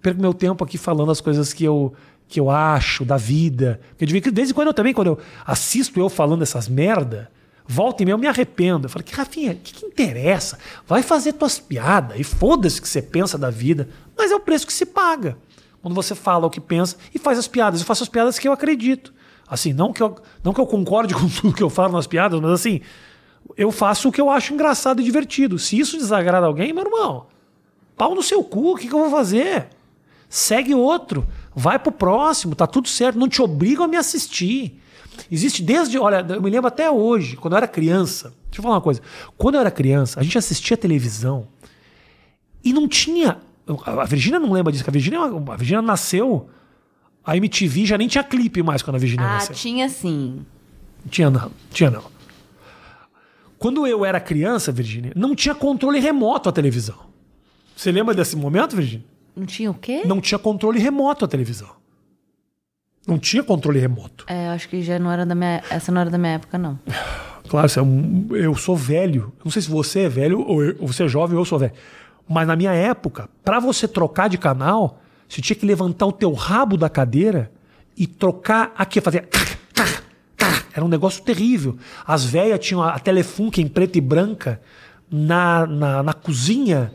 perco meu tempo aqui falando as coisas que eu, que eu acho da vida. Porque de vez desde quando eu também, quando eu assisto eu falando essas merda, volta e meia eu me arrependo. Eu falo, que Rafinha, o que, que interessa? Vai fazer tuas piadas e foda-se o que você pensa da vida. Mas é o preço que se paga. Quando você fala o que pensa e faz as piadas. Eu faço as piadas que eu acredito. Assim, não que eu, não que eu concorde com tudo que eu falo nas piadas, mas assim, eu faço o que eu acho engraçado e divertido. Se isso desagrada alguém, meu irmão, pau no seu cu, o que, que eu vou fazer? Segue outro, vai pro próximo, tá tudo certo, não te obrigam a me assistir. Existe desde, olha, eu me lembro até hoje, quando eu era criança. Deixa eu falar uma coisa. Quando eu era criança, a gente assistia televisão e não tinha. A Virgínia não lembra disso, que a Virgínia, a Virgínia nasceu. A MTV já nem tinha clipe mais quando a Virgínia Ah, nasceu. tinha sim. Tinha não, tinha não. Quando eu era criança, Virgínia, não tinha controle remoto a televisão. Você lembra desse momento, Virgínia? Não tinha o quê? Não tinha controle remoto a televisão. Não tinha controle remoto. É, eu acho que já não era da minha. Essa não era da minha época, não. Claro, é eu sou velho. Não sei se você é velho ou eu- você é jovem ou eu sou velho. Mas na minha época, para você trocar de canal, você tinha que levantar o teu rabo da cadeira e trocar aqui, fazer. Era um negócio terrível. As velhas tinham a Telefunken em preto e branca na, na, na cozinha.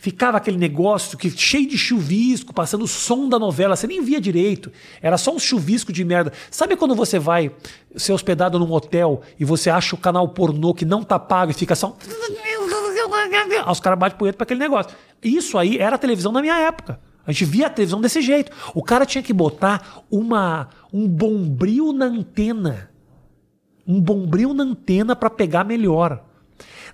Ficava aquele negócio que cheio de chuvisco, passando o som da novela, você nem via direito. Era só um chuvisco de merda. Sabe quando você vai ser hospedado num hotel e você acha o canal pornô que não tá pago e fica só. Aí os caras batem punheta pra aquele negócio. Isso aí era a televisão na minha época. A gente via a televisão desse jeito. O cara tinha que botar uma, um bombril na antena. Um bombril na antena para pegar melhor.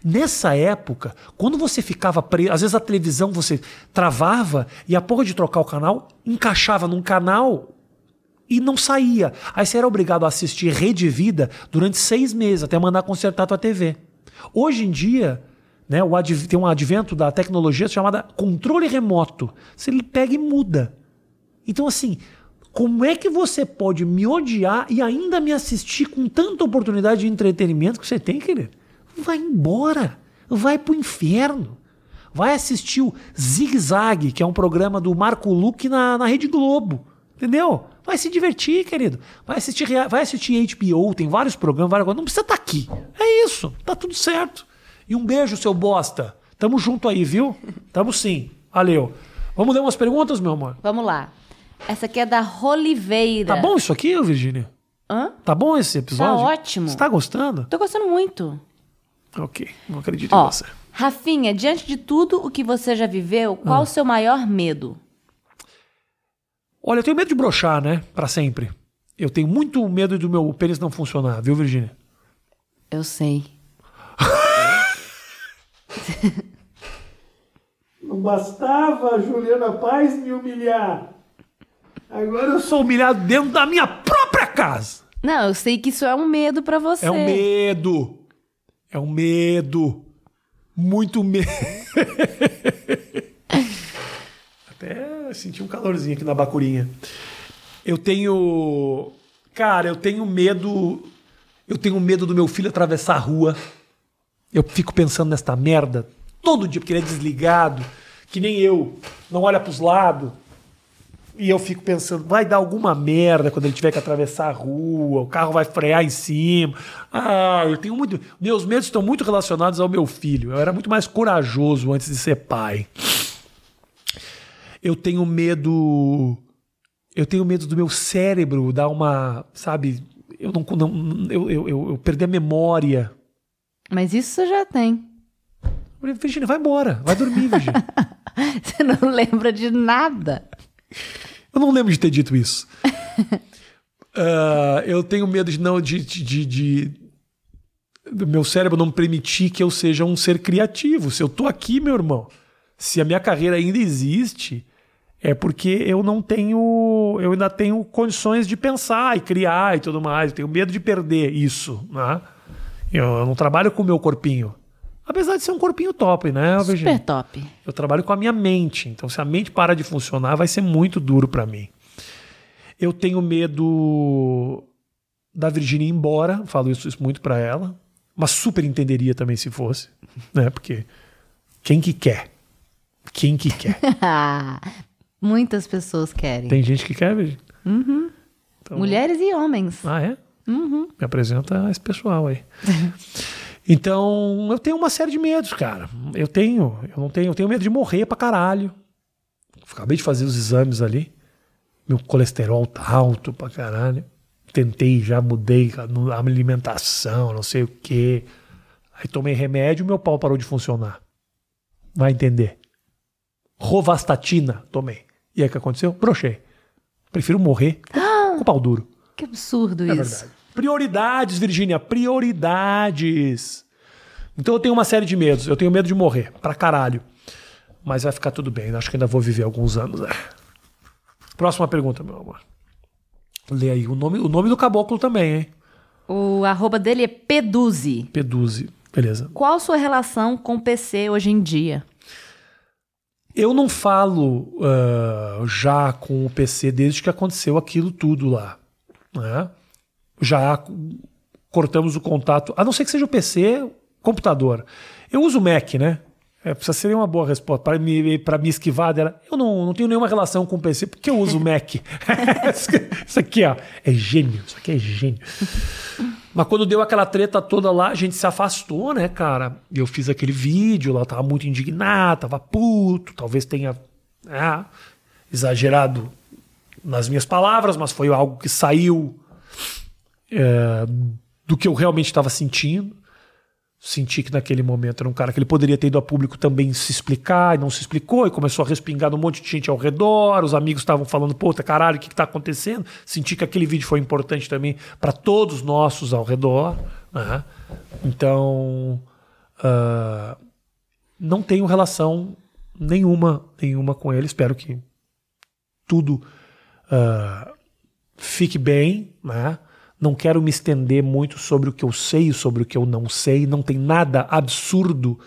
Nessa época, quando você ficava preso, às vezes a televisão você travava e a porra de trocar o canal encaixava num canal e não saía. Aí você era obrigado a assistir Rede Vida durante seis meses até mandar consertar a tua TV. Hoje em dia, né, o tem um advento da tecnologia chamada controle remoto. Você pega e muda. Então, assim, como é que você pode me odiar e ainda me assistir com tanta oportunidade de entretenimento que você tem, querido? Vai embora, vai pro inferno. Vai assistir o Zig Zag, que é um programa do Marco Luque na, na Rede Globo. Entendeu? Vai se divertir, querido. Vai assistir, vai assistir HBO, tem vários programas, várias coisas. Não precisa estar tá aqui. É isso, tá tudo certo. E um beijo, seu bosta. Tamo junto aí, viu? Tamo sim. Valeu. Vamos ler umas perguntas, meu amor? Vamos lá. Essa aqui é da Roliveira. Tá bom isso aqui, Virgínia? Hã? Tá bom esse episódio? Tá ótimo. Você tá gostando? Tô gostando muito. Ok, não acredito Ó, em você. Rafinha, diante de tudo o que você já viveu, qual ah. o seu maior medo? Olha, eu tenho medo de brochar, né? Para sempre. Eu tenho muito medo do meu pênis não funcionar, viu, Virginia? Eu sei. não bastava a Juliana Paz me humilhar. Agora eu sou humilhado dentro da minha própria casa. Não, eu sei que isso é um medo para você. É um medo. É um medo. Muito medo. Até senti um calorzinho aqui na bacurinha. Eu tenho. Cara, eu tenho medo. Eu tenho medo do meu filho atravessar a rua. Eu fico pensando nesta merda todo dia, porque ele é desligado, que nem eu. Não olha para os lados e eu fico pensando, vai dar alguma merda quando ele tiver que atravessar a rua, o carro vai frear em cima. Ah, eu tenho muito. Meus medos estão muito relacionados ao meu filho. Eu era muito mais corajoso antes de ser pai. Eu tenho medo. Eu tenho medo do meu cérebro dar uma. Sabe? Eu não. não eu, eu, eu, eu perder a memória. Mas isso você já tem. Virginia, vai embora. Vai dormir, Virginia. você não lembra de nada. Eu não lembro de ter dito isso. uh, eu tenho medo de não de, de, de, do meu cérebro não permitir que eu seja um ser criativo. Se eu tô aqui, meu irmão, se a minha carreira ainda existe, é porque eu não tenho, eu ainda tenho condições de pensar e criar e tudo mais. Eu tenho medo de perder isso, né? Eu, eu não trabalho com o meu corpinho. Apesar de ser um corpinho top, né, Virginia? Super top. Eu trabalho com a minha mente. Então, se a mente para de funcionar, vai ser muito duro para mim. Eu tenho medo da Virginia ir embora. Falo isso, isso muito para ela. Mas super entenderia também se fosse. Né? Porque quem que quer? Quem que quer? Muitas pessoas querem. Tem gente que quer, Virginia? Uhum. Então... Mulheres e homens. Ah, é? Uhum. Me apresenta esse pessoal aí. Então, eu tenho uma série de medos, cara. Eu tenho, eu não tenho, eu tenho medo de morrer pra caralho. Acabei de fazer os exames ali. Meu colesterol tá alto pra caralho. Tentei, já mudei a alimentação, não sei o quê. Aí tomei remédio e meu pau parou de funcionar. Vai entender. Rovastatina, tomei. E aí o que aconteceu? Brochei. Prefiro morrer com pau duro. Que absurdo é isso. Verdade. Prioridades, Virgínia, prioridades. Então eu tenho uma série de medos. Eu tenho medo de morrer, pra caralho. Mas vai ficar tudo bem. Acho que ainda vou viver alguns anos. Né? Próxima pergunta, meu amor. Lê aí o nome, o nome do caboclo também, hein? O arroba dele é Peduzzi. Peduzzi, beleza. Qual sua relação com o PC hoje em dia? Eu não falo uh, já com o PC desde que aconteceu aquilo tudo lá. Né? Já cortamos o contato, a não ser que seja o PC, computador. Eu uso Mac, né? É, precisa ser uma boa resposta. Para me, me esquivar dela, eu não, não tenho nenhuma relação com o PC, porque eu uso Mac. isso aqui ó, é gênio. Isso aqui é gênio. Mas quando deu aquela treta toda lá, a gente se afastou, né, cara? Eu fiz aquele vídeo lá, tava muito indignado, tava puto, talvez tenha é, exagerado nas minhas palavras, mas foi algo que saiu é, do que eu realmente estava sentindo. Senti que naquele momento era um cara que ele poderia ter ido a público também se explicar e não se explicou, e começou a respingar um monte de gente ao redor. Os amigos estavam falando, puta caralho, o que, está acontecendo? Senti que aquele vídeo foi importante também para todos nossos ao redor. Né? Então, uh, não tenho relação nenhuma, nenhuma com ele. Espero que tudo uh, fique bem, né? Não quero me estender muito sobre o que eu sei, sobre o que eu não sei. Não tem nada absurdo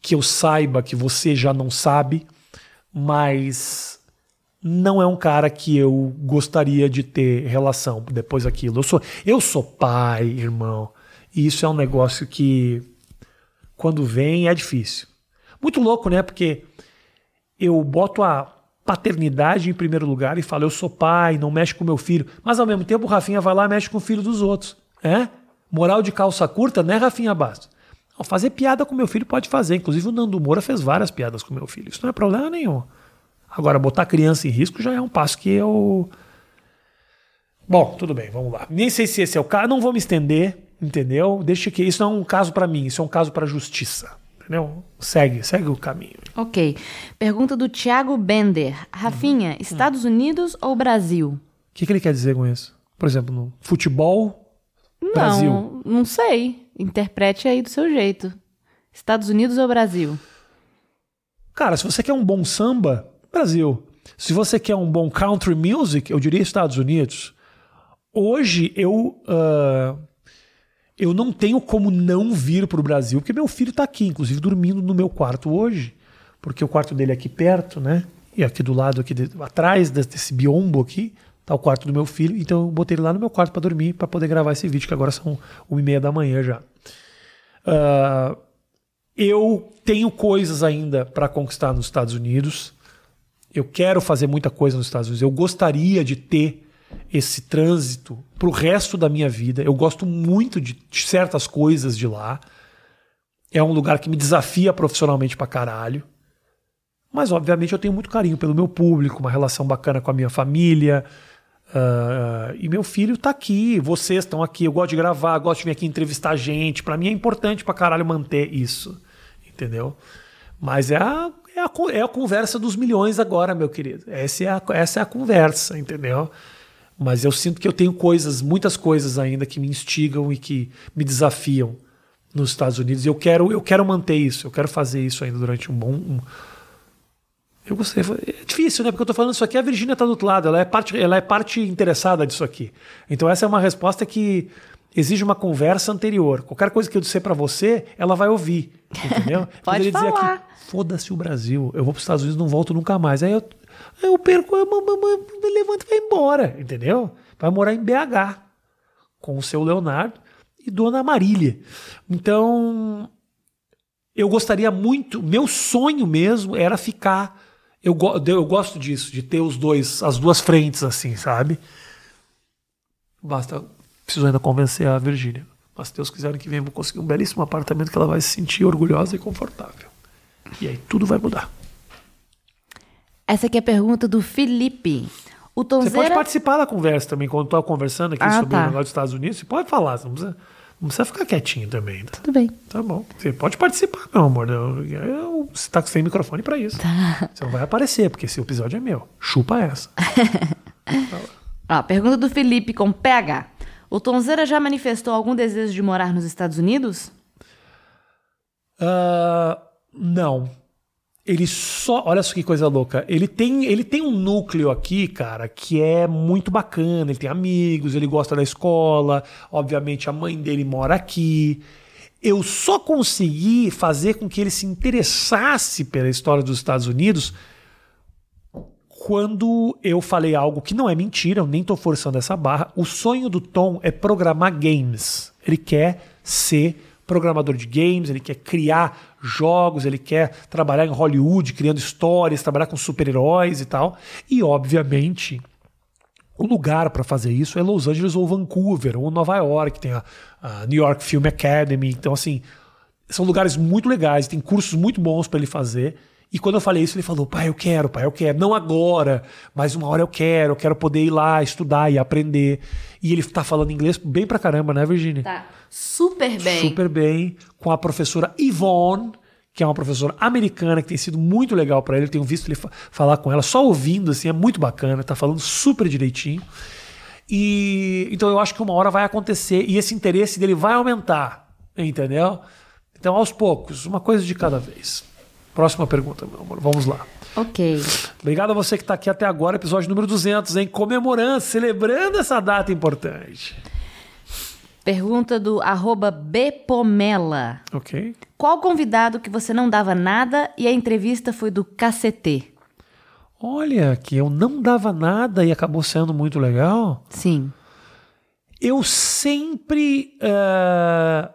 que eu saiba que você já não sabe, mas não é um cara que eu gostaria de ter relação depois daquilo. Eu sou, eu sou pai, irmão, e isso é um negócio que quando vem é difícil. Muito louco, né? Porque eu boto a paternidade em primeiro lugar e fala: eu sou pai, não mexe com meu filho. Mas ao mesmo tempo o Rafinha vai lá e mexe com o filho dos outros. É? Moral de calça curta, né, Rafinha Bastos? Não, fazer piada com meu filho pode fazer. Inclusive o Nando Moura fez várias piadas com meu filho. Isso não é problema nenhum. Agora, botar criança em risco já é um passo que eu. Bom, tudo bem, vamos lá. Nem sei se esse é o caso, não vou me estender, entendeu? Deixa que isso não é um caso para mim, isso é um caso para justiça. Entendeu? Segue, segue o caminho. Ok. Pergunta do Thiago Bender. Rafinha, uhum. Estados Unidos ou Brasil? O que, que ele quer dizer com isso? Por exemplo, no futebol, não, Brasil? Não sei. Interprete aí do seu jeito. Estados Unidos ou Brasil? Cara, se você quer um bom samba, Brasil. Se você quer um bom country music, eu diria Estados Unidos. Hoje eu uh, eu não tenho como não vir para o Brasil, porque meu filho está aqui, inclusive dormindo no meu quarto hoje, porque o quarto dele é aqui perto, né? E aqui do lado, aqui de, atrás desse biombo aqui, tá o quarto do meu filho. Então eu botei ele lá no meu quarto para dormir, para poder gravar esse vídeo, que agora são uma e meia da manhã já. Uh, eu tenho coisas ainda para conquistar nos Estados Unidos. Eu quero fazer muita coisa nos Estados Unidos. Eu gostaria de ter esse trânsito para o resto da minha vida. Eu gosto muito de, certas coisas de lá. É um lugar que me desafia profissionalmente para caralho. Mas, obviamente, eu tenho muito carinho pelo meu público, uma relação bacana com a minha família. Uh, e meu filho está aqui, vocês estão aqui. Eu gosto de gravar, gosto de vir aqui entrevistar gente. Para mim é importante para caralho manter isso. Entendeu? Mas é a, é a, é a conversa dos milhões agora, meu querido. Essa é a, essa é a conversa, entendeu? Mas eu sinto que eu tenho coisas, muitas coisas ainda que me instigam e que me desafiam nos Estados Unidos. E eu quero, eu quero manter isso, eu quero fazer isso ainda durante um bom. Um... Eu gostei. É difícil, né? Porque eu tô falando isso aqui, a Virgínia tá do outro lado, ela é parte, ela é parte interessada disso aqui. Então essa é uma resposta que exige uma conversa anterior. Qualquer coisa que eu disser para você, ela vai ouvir, entendeu? Pode falar. dizer aqui, foda-se o Brasil, eu vou para os Estados Unidos, não volto nunca mais. Aí eu eu perco, eu, me levanta e vai embora, entendeu? Vai morar em BH com o seu Leonardo e Dona Marília. Então, eu gostaria muito, meu sonho mesmo era ficar. Eu, eu gosto disso, de ter os dois, as duas frentes assim, sabe? Basta, preciso ainda convencer a Virgínia. Mas se Deus quiser que vem, vou conseguir um belíssimo apartamento que ela vai se sentir orgulhosa e confortável. E aí tudo vai mudar. Essa aqui é a pergunta do Felipe. O Tonzeira... Você pode participar da conversa também, quando estou conversando aqui ah, sobre tá. o negócio dos Estados Unidos. Você pode falar, você não precisa, não precisa ficar quietinho também. Tá? Tudo bem. Tá bom. Você pode participar, meu amor. Eu, eu, você está sem microfone para isso. Tá. Você não vai aparecer, porque esse episódio é meu. Chupa essa. Ó, pergunta do Felipe com PH. O Tonzeira já manifestou algum desejo de morar nos Estados Unidos? Uh, não ele só. Olha só que coisa louca. Ele tem, ele tem um núcleo aqui, cara, que é muito bacana. Ele tem amigos, ele gosta da escola. Obviamente, a mãe dele mora aqui. Eu só consegui fazer com que ele se interessasse pela história dos Estados Unidos quando eu falei algo que não é mentira, eu nem estou forçando essa barra. O sonho do Tom é programar games. Ele quer ser programador de games, ele quer criar jogos, ele quer trabalhar em Hollywood, criando histórias, trabalhar com super-heróis e tal. E, obviamente, o lugar para fazer isso é Los Angeles ou Vancouver ou Nova York, tem a, a New York Film Academy. Então, assim, são lugares muito legais, tem cursos muito bons para ele fazer. E quando eu falei isso, ele falou: pai, eu quero, pai, eu quero. Não agora, mas uma hora eu quero, eu quero poder ir lá estudar e aprender. E ele tá falando inglês bem pra caramba, né, Virginia? Tá super bem. Super bem. Com a professora Yvonne, que é uma professora americana, que tem sido muito legal para ele. Eu tenho visto ele fa falar com ela, só ouvindo, assim, é muito bacana, tá falando super direitinho. E então eu acho que uma hora vai acontecer e esse interesse dele vai aumentar, entendeu? Então, aos poucos, uma coisa de cada vez. Próxima pergunta, meu amor. Vamos lá. Ok. Obrigado a você que está aqui até agora, episódio número 200, hein? Comemorando, celebrando essa data importante. Pergunta do arroba Bpomela. Ok. Qual convidado que você não dava nada e a entrevista foi do KCT? Olha, que eu não dava nada e acabou sendo muito legal. Sim. Eu sempre. Uh,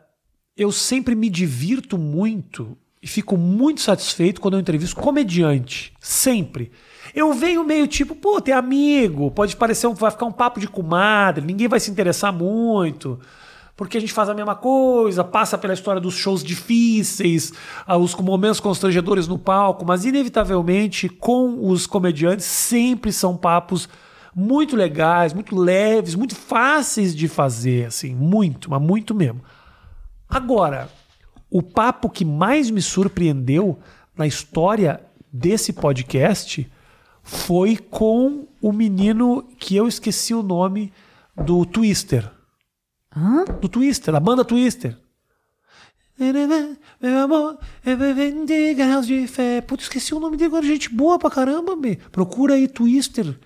eu sempre me divirto muito e fico muito satisfeito quando eu entrevisto comediante. Sempre. Eu venho meio tipo, pô, tem amigo, pode parecer um, vai ficar um papo de comadre, ninguém vai se interessar muito porque a gente faz a mesma coisa, passa pela história dos shows difíceis, ah, os momentos constrangedores no palco, mas inevitavelmente com os comediantes sempre são papos muito legais, muito leves, muito fáceis de fazer, assim, muito, mas muito mesmo. Agora, o papo que mais me surpreendeu na história desse podcast foi com o menino que eu esqueci o nome do Twister. Hã? Do Twister, da banda Twister. Meu amor, graus de fé. Putz, esqueci o nome dele agora, gente boa pra caramba, me. Procura aí Twister.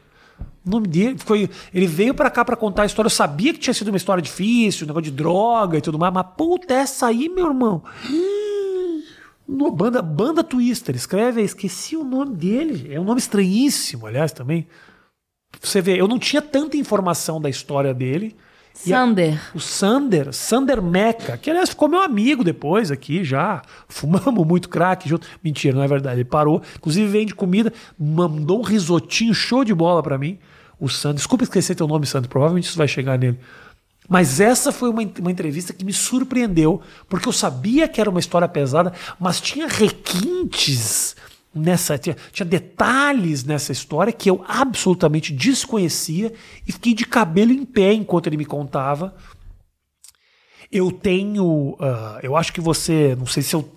O nome dele foi. Ele veio para cá para contar a história. Eu sabia que tinha sido uma história difícil, um negócio de droga e tudo mais, mas puta, essa aí, meu irmão. No, banda, banda Twister, escreve aí, esqueci o nome dele. É um nome estranhíssimo, aliás, também. Você vê, eu não tinha tanta informação da história dele. Sander. A, o Sander, Sander Meca, que aliás ficou meu amigo depois aqui já. Fumamos muito crack junto. Mentira, não é verdade. Ele parou. Inclusive vende comida, mandou um risotinho show de bola para mim. O Sander. Desculpa esquecer teu nome, Sander. Provavelmente isso vai chegar nele. Mas essa foi uma, uma entrevista que me surpreendeu, porque eu sabia que era uma história pesada, mas tinha requintes nessa tinha, tinha, detalhes nessa história que eu absolutamente desconhecia e fiquei de cabelo em pé enquanto ele me contava. Eu tenho, uh, eu acho que você, não sei se eu,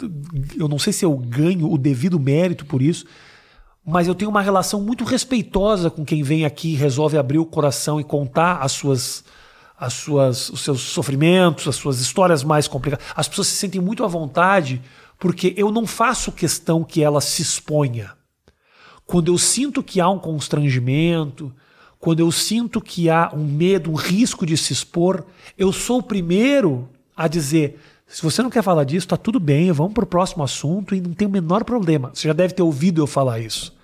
eu não sei se eu ganho o devido mérito por isso, mas eu tenho uma relação muito respeitosa com quem vem aqui resolve abrir o coração e contar as suas as suas os seus sofrimentos, as suas histórias mais complicadas. As pessoas se sentem muito à vontade porque eu não faço questão que ela se exponha. Quando eu sinto que há um constrangimento, quando eu sinto que há um medo, um risco de se expor, eu sou o primeiro a dizer: se você não quer falar disso, está tudo bem, vamos para o próximo assunto e não tem o menor problema. Você já deve ter ouvido eu falar isso.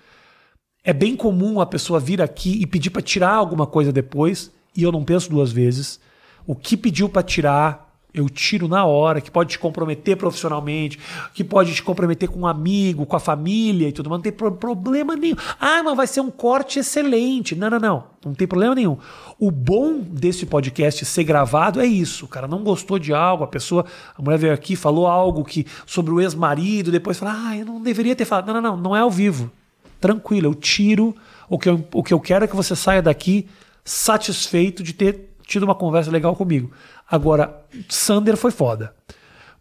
É bem comum a pessoa vir aqui e pedir para tirar alguma coisa depois, e eu não penso duas vezes. O que pediu para tirar, eu tiro na hora, que pode te comprometer profissionalmente, que pode te comprometer com um amigo, com a família e tudo, mas não tem problema nenhum. Ah, mas vai ser um corte excelente. Não, não, não. Não tem problema nenhum. O bom desse podcast ser gravado é isso. O cara não gostou de algo, a pessoa, a mulher veio aqui, falou algo que sobre o ex-marido, depois fala, ah, eu não deveria ter falado. Não, não, não, não é ao vivo. Tranquilo, eu tiro. O que eu, o que eu quero é que você saia daqui satisfeito de ter tido uma conversa legal comigo. Agora, Sander foi foda.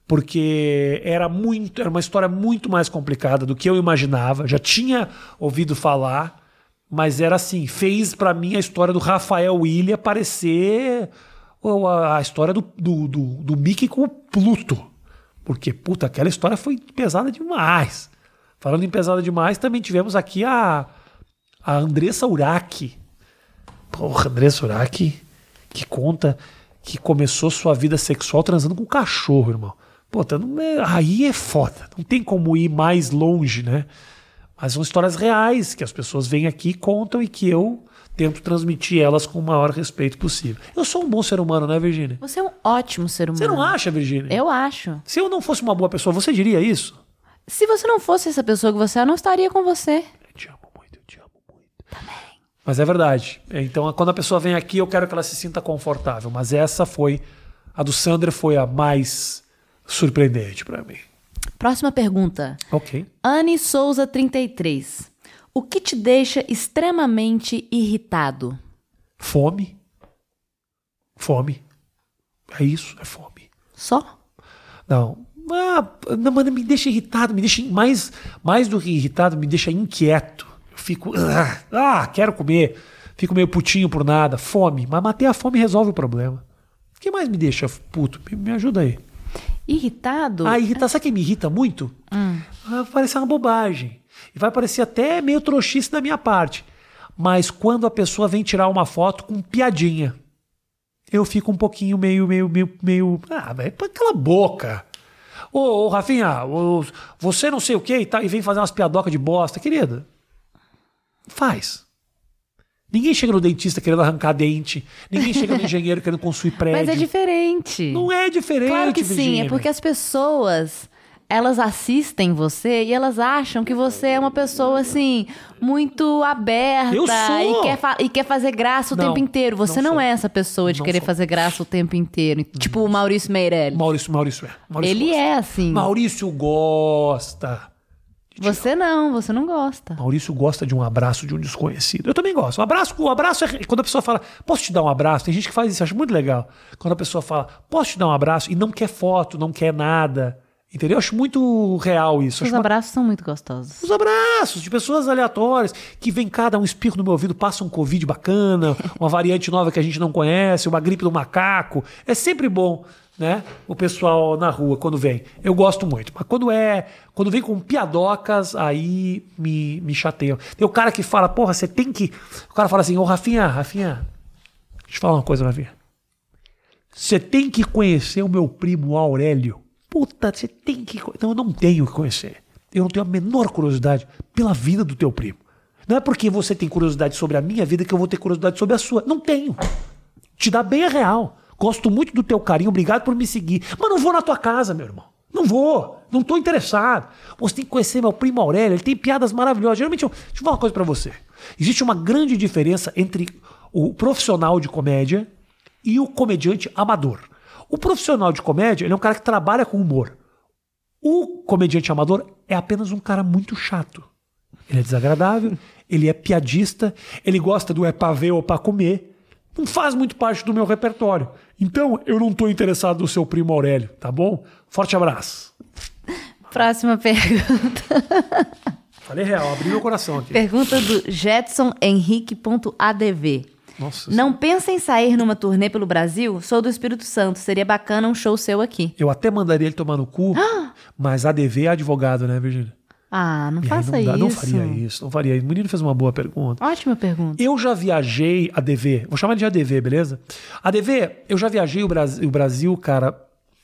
Porque era muito, era uma história muito mais complicada do que eu imaginava. Já tinha ouvido falar, mas era assim, fez para mim a história do Rafael William parecer a, a história do, do, do, do Mickey com o Pluto. Porque, puta, aquela história foi pesada demais. Falando em pesada demais, também tivemos aqui a, a Andressa Uraki. Porra, Andressa Uraki, que conta que começou sua vida sexual transando com um cachorro, irmão. Pô, tá, é, aí é foda. Não tem como ir mais longe, né? Mas são histórias reais que as pessoas vêm aqui e contam e que eu tento transmitir elas com o maior respeito possível. Eu sou um bom ser humano, né, Virginia? Você é um ótimo ser humano. Você não acha, Virginia? Eu acho. Se eu não fosse uma boa pessoa, você diria isso? Se você não fosse essa pessoa que você é, eu não estaria com você. Eu te amo muito, eu te amo muito. Também. Mas é verdade. Então, quando a pessoa vem aqui, eu quero que ela se sinta confortável. Mas essa foi. A do Sander foi a mais surpreendente para mim. Próxima pergunta. Ok. Anne Souza 33. O que te deixa extremamente irritado? Fome. Fome. É isso, é fome. Só? Não. Ah, não, mas me deixa irritado, me deixa mais, mais do que irritado, me deixa inquieto. Eu fico. Ah, ah, quero comer. Fico meio putinho por nada. Fome. Mas matar a fome resolve o problema. O que mais me deixa puto? Me, me ajuda aí. Irritado? Ah, irritar. Sabe quem me irrita muito? Hum. Vai parecer uma bobagem. E vai parecer até meio trouxice da minha parte. Mas quando a pessoa vem tirar uma foto com piadinha, eu fico um pouquinho meio, meio, meio, meio. Ah, velho, cala a boca. Ô, ô Rafinha, ô, você não sei o que e, tá, e vem fazer umas piadocas de bosta, querida. Faz. Ninguém chega no dentista querendo arrancar dente. Ninguém chega no engenheiro querendo construir prédio. Mas é diferente. Não é diferente, Claro que Virgínia. sim, é porque as pessoas elas assistem você e elas acham que você é uma pessoa assim muito aberta Eu sou. e quer, e quer fazer graça o Não, tempo inteiro. Você não não, é essa pessoa de Não querer sou. fazer graça o tempo inteiro. Tipo o Maurício Meirelles. Maurício, Maurício é. Maurício Ele gosta. é assim. Maurício gosta. Você não, você não gosta. Maurício gosta de um abraço de um desconhecido. Eu também gosto. O abraço, o abraço é quando a pessoa fala, posso te dar um abraço? Tem gente que faz isso, acho muito legal. Quando a pessoa fala, posso te dar um abraço? E não quer foto, não quer nada. Entendeu? Eu acho muito real isso. Os acho uma- abraços são muito gostosos. Os abraços de pessoas aleatórias que vem cá dar um espirro no meu ouvido, passa um Covid bacana, uma variante nova que a gente não conhece, uma gripe do macaco. É sempre bom, né? O pessoal na rua quando vem. Eu gosto muito. Mas quando é. Quando vem com piadocas, aí me, me chateia. Tem o cara que fala, porra, você tem que. O cara fala assim, ô Rafinha, Rafinha, deixa eu te falar uma coisa, Rafinha. Você tem que conhecer o meu primo Aurélio. Puta, você tem que. Não, eu não tenho que conhecer. Eu não tenho a menor curiosidade pela vida do teu primo. Não é porque você tem curiosidade sobre a minha vida que eu vou ter curiosidade sobre a sua. Não tenho. Te dá bem a real. Gosto muito do teu carinho, obrigado por me seguir. Mas não vou na tua casa, meu irmão. Não vou. Não tô interessado. Você tem que conhecer meu primo Aurélio, ele tem piadas maravilhosas. Geralmente, eu, deixa eu falar uma coisa pra você. Existe uma grande diferença entre o profissional de comédia e o comediante amador. O profissional de comédia, ele é um cara que trabalha com humor. O comediante amador é apenas um cara muito chato. Ele é desagradável, ele é piadista, ele gosta do é pra ver ou pra comer. Não faz muito parte do meu repertório. Então, eu não tô interessado no seu primo Aurélio, tá bom? Forte abraço. Próxima pergunta. Falei real, abri meu coração aqui. Pergunta do jetsonhenrique.adv. Nossa Não pensa em sair numa turnê pelo Brasil? Sou do Espírito Santo. Seria bacana um show seu aqui. Eu até mandaria ele tomar no cu, mas ADV é advogado, né, Virgínia? Ah, não E faça não, dá- isso. não faria isso, não faria isso. O menino fez uma boa pergunta. Ótima pergunta. Eu já viajei ADV, vou chamar de ADV, beleza? ADV, eu já viajei o Brasil, o Brasil, cara,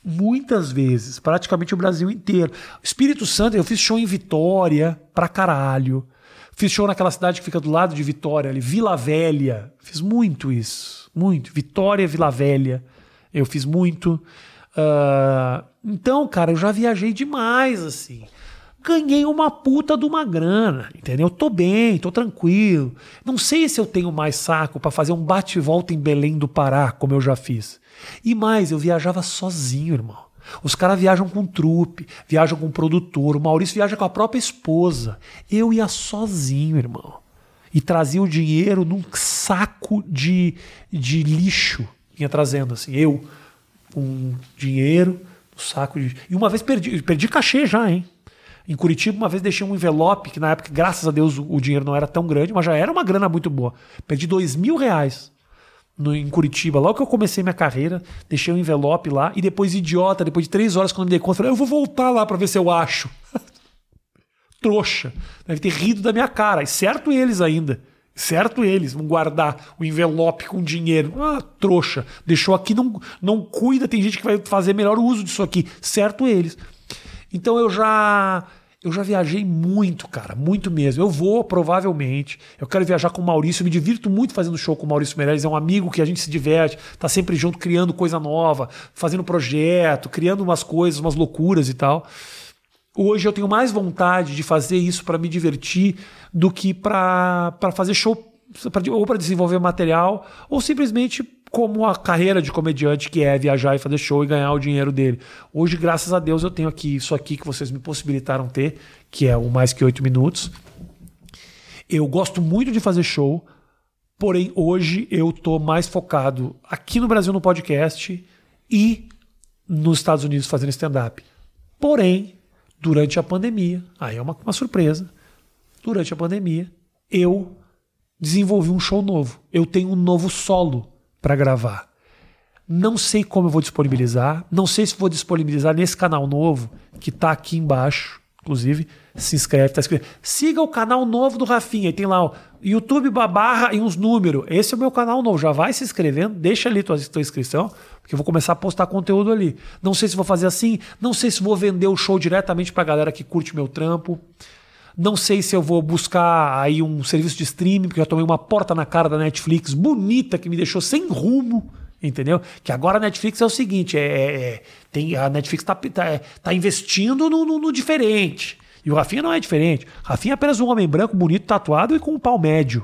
muitas vezes, praticamente o Brasil inteiro. Espírito Santo, eu fiz show em Vitória, pra caralho. Fiz show naquela cidade que fica do lado de Vitória, ali, Vila Velha. Fiz muito isso, muito. Vitória, Vila Velha. Eu fiz muito. Ah, então, cara, eu já viajei demais, assim ganhei uma puta de uma grana, entendeu? Tô bem, tô tranquilo. Não sei se eu tenho mais saco pra fazer um bate e volta em Belém do Pará, como eu já fiz. E mais, eu viajava sozinho, irmão. Os caras viajam com trupe, viajam com produtor, o Maurício viaja com a própria esposa. Eu ia sozinho, irmão. E trazia o dinheiro num saco de, de lixo. Ia trazendo assim, eu, um dinheiro, um saco de. E uma vez perdi, perdi cachê já, hein? Em Curitiba, uma vez deixei um envelope, que na época, graças a Deus, o dinheiro não era tão grande, mas já era uma grana muito boa. Perdi dois mil reais no- em Curitiba, logo que eu comecei minha carreira, deixei um envelope lá, e depois, idiota, depois de três horas, quando me dei conta, falei, eu vou voltar lá pra ver se eu acho. Trouxa. Deve ter rido da minha cara. E certo eles ainda. Certo eles. Vão guardar o envelope com dinheiro. Ah, trouxa. Deixou aqui, não, não cuida. Tem gente que vai fazer melhor uso disso aqui. Certo eles. Então eu já. Eu já viajei muito, cara, muito mesmo. Eu vou, provavelmente. Eu quero viajar com o Maurício. Eu me divirto muito fazendo show com o Maurício Meirelles. É um amigo que a gente se diverte, tá sempre junto, criando coisa nova, fazendo projeto, criando umas coisas, umas loucuras e tal. Hoje eu tenho mais vontade de fazer isso para me divertir do que para fazer show ou para desenvolver material, ou simplesmente como a carreira de comediante que é viajar e fazer show e ganhar o dinheiro dele. Hoje, graças a Deus, eu tenho aqui isso aqui que vocês me possibilitaram ter, que é o mais que oito minutos. Eu gosto muito de fazer show, porém hoje eu tô mais focado aqui no Brasil no podcast e nos Estados Unidos fazendo stand-up. Porém, durante a pandemia, aí é uma, uma surpresa, durante a pandemia, eu desenvolvi um show novo. Eu tenho um novo solo para gravar. Não sei como eu vou disponibilizar, não sei se vou disponibilizar nesse canal novo que está aqui embaixo, inclusive, se inscreve, tá escrito. Siga o canal novo do Rafinha, tem lá o YouTube barra e uns números. Esse é o meu canal novo, já vai se inscrevendo, deixa ali tua, tua inscrição, porque eu vou começar a postar conteúdo ali. Não sei se vou fazer assim, não sei se vou vender o show diretamente pra galera que curte meu trampo. Não sei se eu vou buscar aí um serviço de streaming, porque eu tomei uma porta na cara da Netflix bonita que me deixou sem rumo. Entendeu? Que agora a Netflix é o seguinte: é, é, é tem, a Netflix está tá, é, tá investindo no, no, no, diferente. E o Rafinha não é diferente. Rafinha é apenas um homem branco, bonito, tatuado e com um pau médio.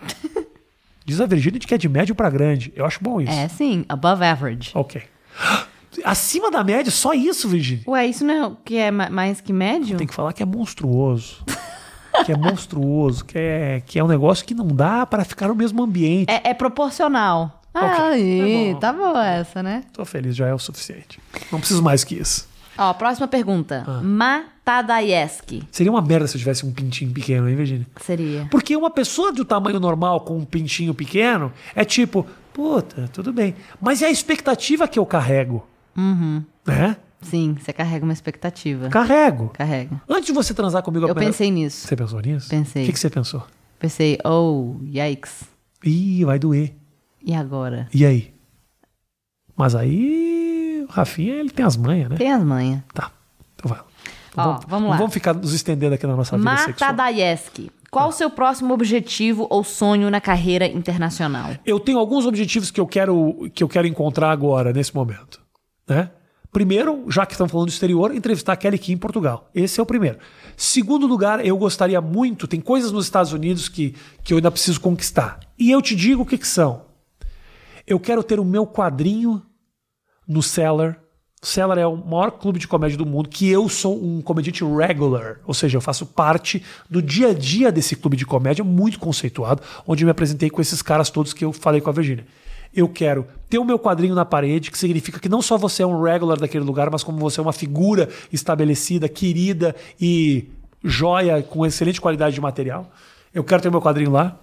Diz a Virgínia que é de médio para grande. Eu acho bom isso. É, sim. Above average. Ok. Acima da média, só isso, Virgínia. Ué, isso não é o que é mais que médio? Tem que falar que é monstruoso. que é monstruoso, que é, que é um negócio que não dá para ficar no mesmo ambiente. É, é proporcional. Ah, okay. aí, tá, bom. tá boa essa, né? Tô feliz, já é o suficiente. Não preciso mais que isso. Ó, próxima pergunta. Ah. Matadayeski. Seria uma merda se eu tivesse um pintinho pequeno, hein, Virginia? Seria. Porque uma pessoa do tamanho normal com um pintinho pequeno é tipo, puta, tudo bem. Mas é a expectativa que eu carrego. Uhum. Né? Sim, você carrega uma expectativa. Carrego. Carrega. Antes de você transar comigo... Eu primeira... pensei nisso. Você pensou nisso? Pensei. O que, que você pensou? Pensei, oh, yikes. Ih, vai doer. E agora? E aí? Mas aí, o Rafinha, ele tem as manhas, né? Tem as manhas. Tá. Então vai. Ó, vamos, vamos lá. vamos ficar nos estendendo aqui na nossa vida Mata sexual. Dayeski. Qual o seu próximo objetivo ou sonho na carreira internacional? Eu tenho alguns objetivos que eu quero que eu quero encontrar agora nesse momento, né? Primeiro, já que estamos falando do exterior, entrevistar Kelly Key em Portugal. Esse é o primeiro. Segundo lugar, eu gostaria muito, tem coisas nos Estados Unidos que, que eu ainda preciso conquistar. E eu te digo o que, que são. Eu quero ter o meu quadrinho no Cellar. O Cellar é o maior clube de comédia do mundo, que eu sou um comediante regular, ou seja, eu faço parte do dia a dia desse clube de comédia muito conceituado, onde eu me apresentei com esses caras todos que eu falei com a Virginia. Eu quero ter o meu quadrinho na parede, que significa que não só você é um regular daquele lugar, mas como você é uma figura estabelecida, querida e joia com excelente qualidade de material. Eu quero ter o meu quadrinho lá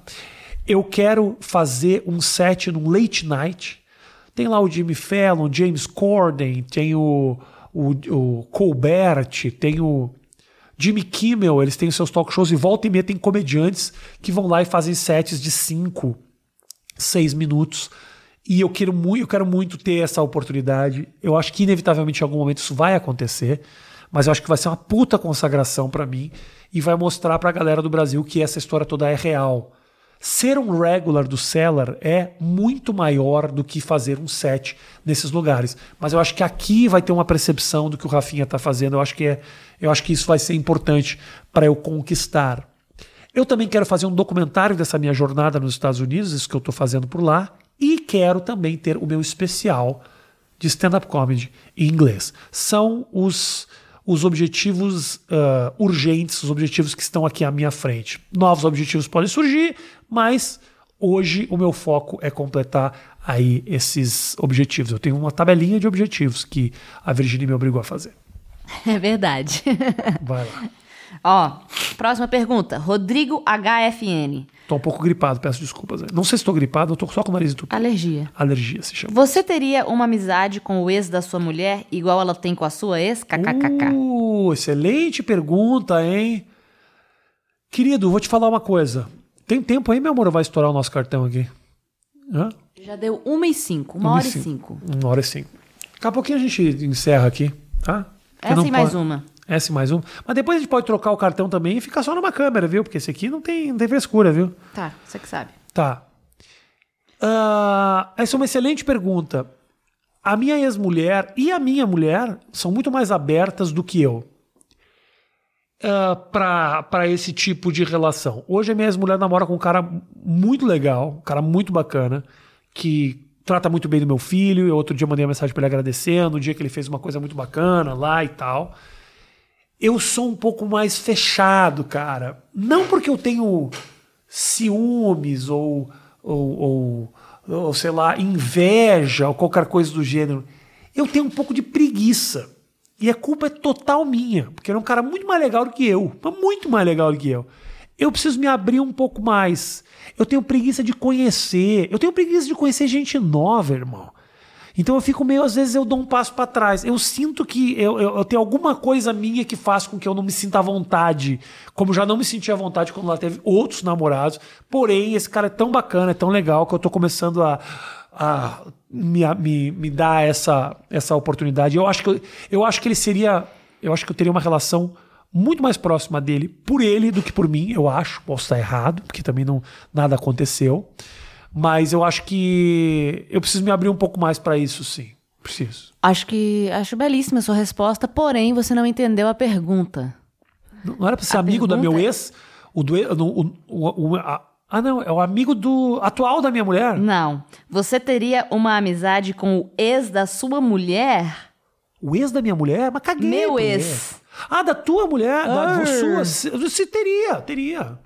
eu quero fazer um set num late night. Tem lá o Jimmy Fallon, James Corden, tem o, o, o Colbert, tem o Jimmy Kimmel, eles têm seus talk shows e volta e meia tem comediantes que vão lá e fazem sets de 5, 6 minutos. E eu quero, muito, eu quero muito ter essa oportunidade. Eu acho que inevitavelmente em algum momento isso vai acontecer, mas eu acho que vai ser uma puta consagração para mim e vai mostrar para a galera do Brasil que essa história toda é real. Ser um regular do Cellar é muito maior do que fazer um set nesses lugares. Mas eu acho que aqui vai ter uma percepção do que o Rafinha está fazendo. Eu acho que é, eu acho que isso vai ser importante para eu conquistar. Eu também quero fazer um documentário dessa minha jornada nos Estados Unidos, isso que eu estou fazendo por lá, e quero também ter o meu especial de stand-up comedy em inglês. São os os objetivos uh, urgentes, os objetivos que estão aqui à minha frente. Novos objetivos podem surgir, mas hoje o meu foco é completar aí esses objetivos. Eu tenho uma tabelinha de objetivos que a Virginia me obrigou a fazer. É verdade. Vai lá. Ó, próxima pergunta. Rodrigo HFN. Tô um pouco gripado, peço desculpas. Não sei se estou gripado, eu tô só com o nariz entupido. Alergia. Alergia se chama. Você teria uma amizade com o ex da sua mulher igual ela tem com a sua ex? KKKK. Uh, excelente pergunta, hein? Querido, vou te falar uma coisa. Tem tempo aí, meu amor? Vai estourar o nosso cartão aqui. Hã? Já deu uma e cinco. Uma, uma hora e cinco. Uma hora e cinco. Daqui a pouquinho a gente encerra aqui, tá? Porque Essa e mais pode... uma. S mais um. Mas depois a gente pode trocar o cartão também e ficar só numa câmera, viu? Porque esse aqui não tem, não tem frescura, viu? Tá, você que sabe. Tá. Uh, essa é uma excelente pergunta. A minha ex-mulher e a minha mulher são muito mais abertas do que eu. uh, para esse tipo de relação. Hoje a minha ex-mulher namora com um cara muito legal, um cara muito bacana, que trata muito bem do meu filho. Eu outro dia mandei uma mensagem para ele agradecendo, o dia que ele fez uma coisa muito bacana lá e tal. Eu sou um pouco mais fechado, cara. Não porque eu tenho ciúmes ou, ou, ou, ou sei lá, inveja ou qualquer coisa do gênero. Eu tenho um pouco de preguiça. E a culpa é total minha, porque é um cara muito mais legal do que eu, muito mais legal do que eu. Eu preciso me abrir um pouco mais. Eu tenho preguiça de conhecer. Eu tenho preguiça de conhecer gente nova, irmão. Então eu fico meio, às vezes eu dou um passo para trás. Eu sinto que eu, eu, eu, tenho alguma coisa minha que faz com que eu não me sinta à vontade, como já não me sentia à vontade quando ela teve outros namorados. Porém, esse cara é tão bacana, é tão legal que eu tô começando a, a me, me, me dar essa, essa oportunidade. Eu acho, que eu, eu acho que ele seria. Eu acho que eu teria uma relação muito mais próxima dele por ele do que por mim, eu acho. Posso estar errado, porque também não nada aconteceu. Mas eu acho que eu preciso me abrir um pouco mais para isso, sim. Preciso. Acho que acho belíssima a sua resposta, porém você não entendeu a pergunta. Não era para ser a amigo pergunta... do meu ex? O do o, o, o, a, ah, não, é o amigo do atual da minha mulher? Não. Você teria uma amizade com o ex da sua mulher? O ex da minha mulher? Mas caguei. Meu ex. Ah, da tua mulher? Da, da sua? Você teria, teria.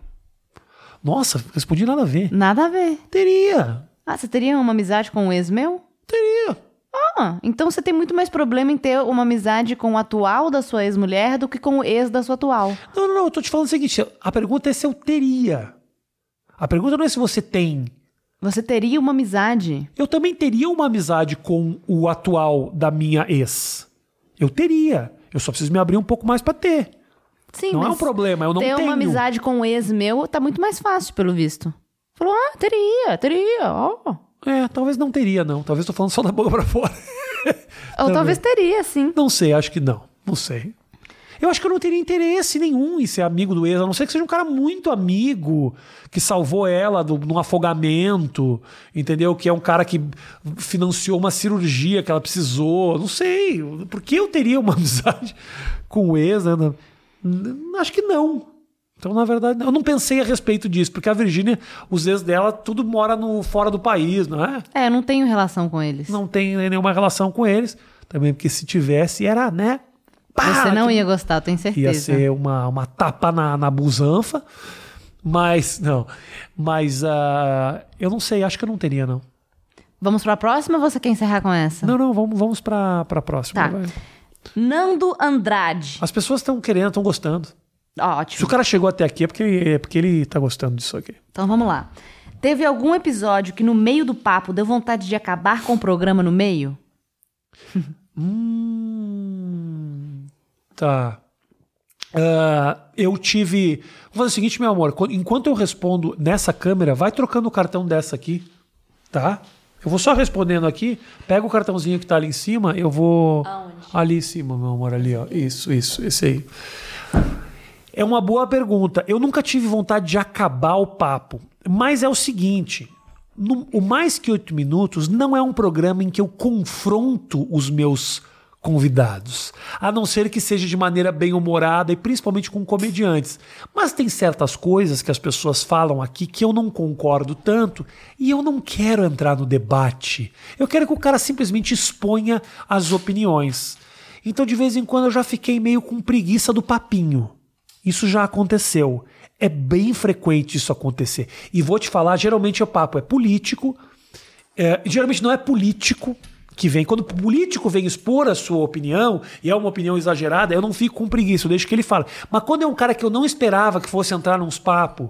Nossa, respondi nada a ver. Nada a ver. Teria. Ah, você teria uma amizade com o ex meu? Teria. Ah, então você tem muito mais problema em ter uma amizade com o atual da sua ex-mulher do que com o ex da sua atual. Não, não, não. Eu tô te falando o seguinte: a pergunta é se eu teria. A pergunta não é se você tem. Você teria uma amizade? Eu também teria uma amizade com o atual da minha ex. Eu teria. Eu só preciso me abrir um pouco mais para ter. Sim, não é um problema, eu não ter tenho. Ter uma amizade com o ex meu tá muito mais fácil, pelo visto. Falou, ah, teria, teria, ó. Oh. É, talvez não teria, não. Talvez tô falando só da boca pra fora. Ou talvez teria, sim. Não sei, acho que não. Não sei. Eu acho que eu não teria interesse nenhum em ser amigo do ex, a não ser que seja um cara muito amigo, que salvou ela do, num afogamento, entendeu? Que é um cara que financiou uma cirurgia que ela precisou. Não sei. Por que eu teria uma amizade com o ex? Né? Acho que não. Então, na verdade, eu não pensei a respeito disso, porque a Virgínia, os ex dela, tudo mora no fora do país, não é? É, eu não tenho relação com eles. Não tenho nenhuma relação com eles. Também porque se tivesse, era, né? Pá, Você não ia gostar, tenho certeza. Ia ser uma, uma tapa na, na busanfa. Mas, não. Mas uh, eu não sei, acho que eu não teria, não. Vamos para a próxima ou você quer encerrar com essa? Não, não, vamos, vamos para a próxima. Tá. Nando Andrade. As pessoas estão querendo, estão gostando. Ótimo. Se o cara chegou até aqui é porque, é porque ele está gostando disso aqui. Então vamos lá. Teve algum episódio que no meio do papo deu vontade de acabar com o programa no meio? hum, tá. Uh, eu tive. Vou fazer o seguinte, meu amor. Enquanto eu respondo nessa câmera, vai trocando o cartão dessa aqui, tá? Eu vou só respondendo aqui. Pega o cartãozinho que tá ali em cima. Eu vou. Aonde? Ali em cima, meu amor, ali, ó. Isso, isso, esse aí. É uma boa pergunta. Eu nunca tive vontade de acabar o papo. Mas é o seguinte: no, o Mais Que Oito Minutos não é um programa em que eu confronto os meus convidados, a não ser que seja de maneira bem humorada e principalmente com comediantes. Mas tem certas coisas que as pessoas falam aqui que eu não concordo tanto e eu não quero entrar no debate. Eu quero que o cara simplesmente exponha as opiniões. Então de vez em quando eu já fiquei meio com preguiça do papinho. Isso já aconteceu. É bem frequente isso acontecer. E vou te falar, geralmente o papo é político. É, geralmente não é político que vem. Quando o político vem expor a sua opinião, e é uma opinião exagerada, eu não fico com preguiça, eu deixo que ele fale. Mas quando é um cara que eu não esperava que fosse entrar nos papos,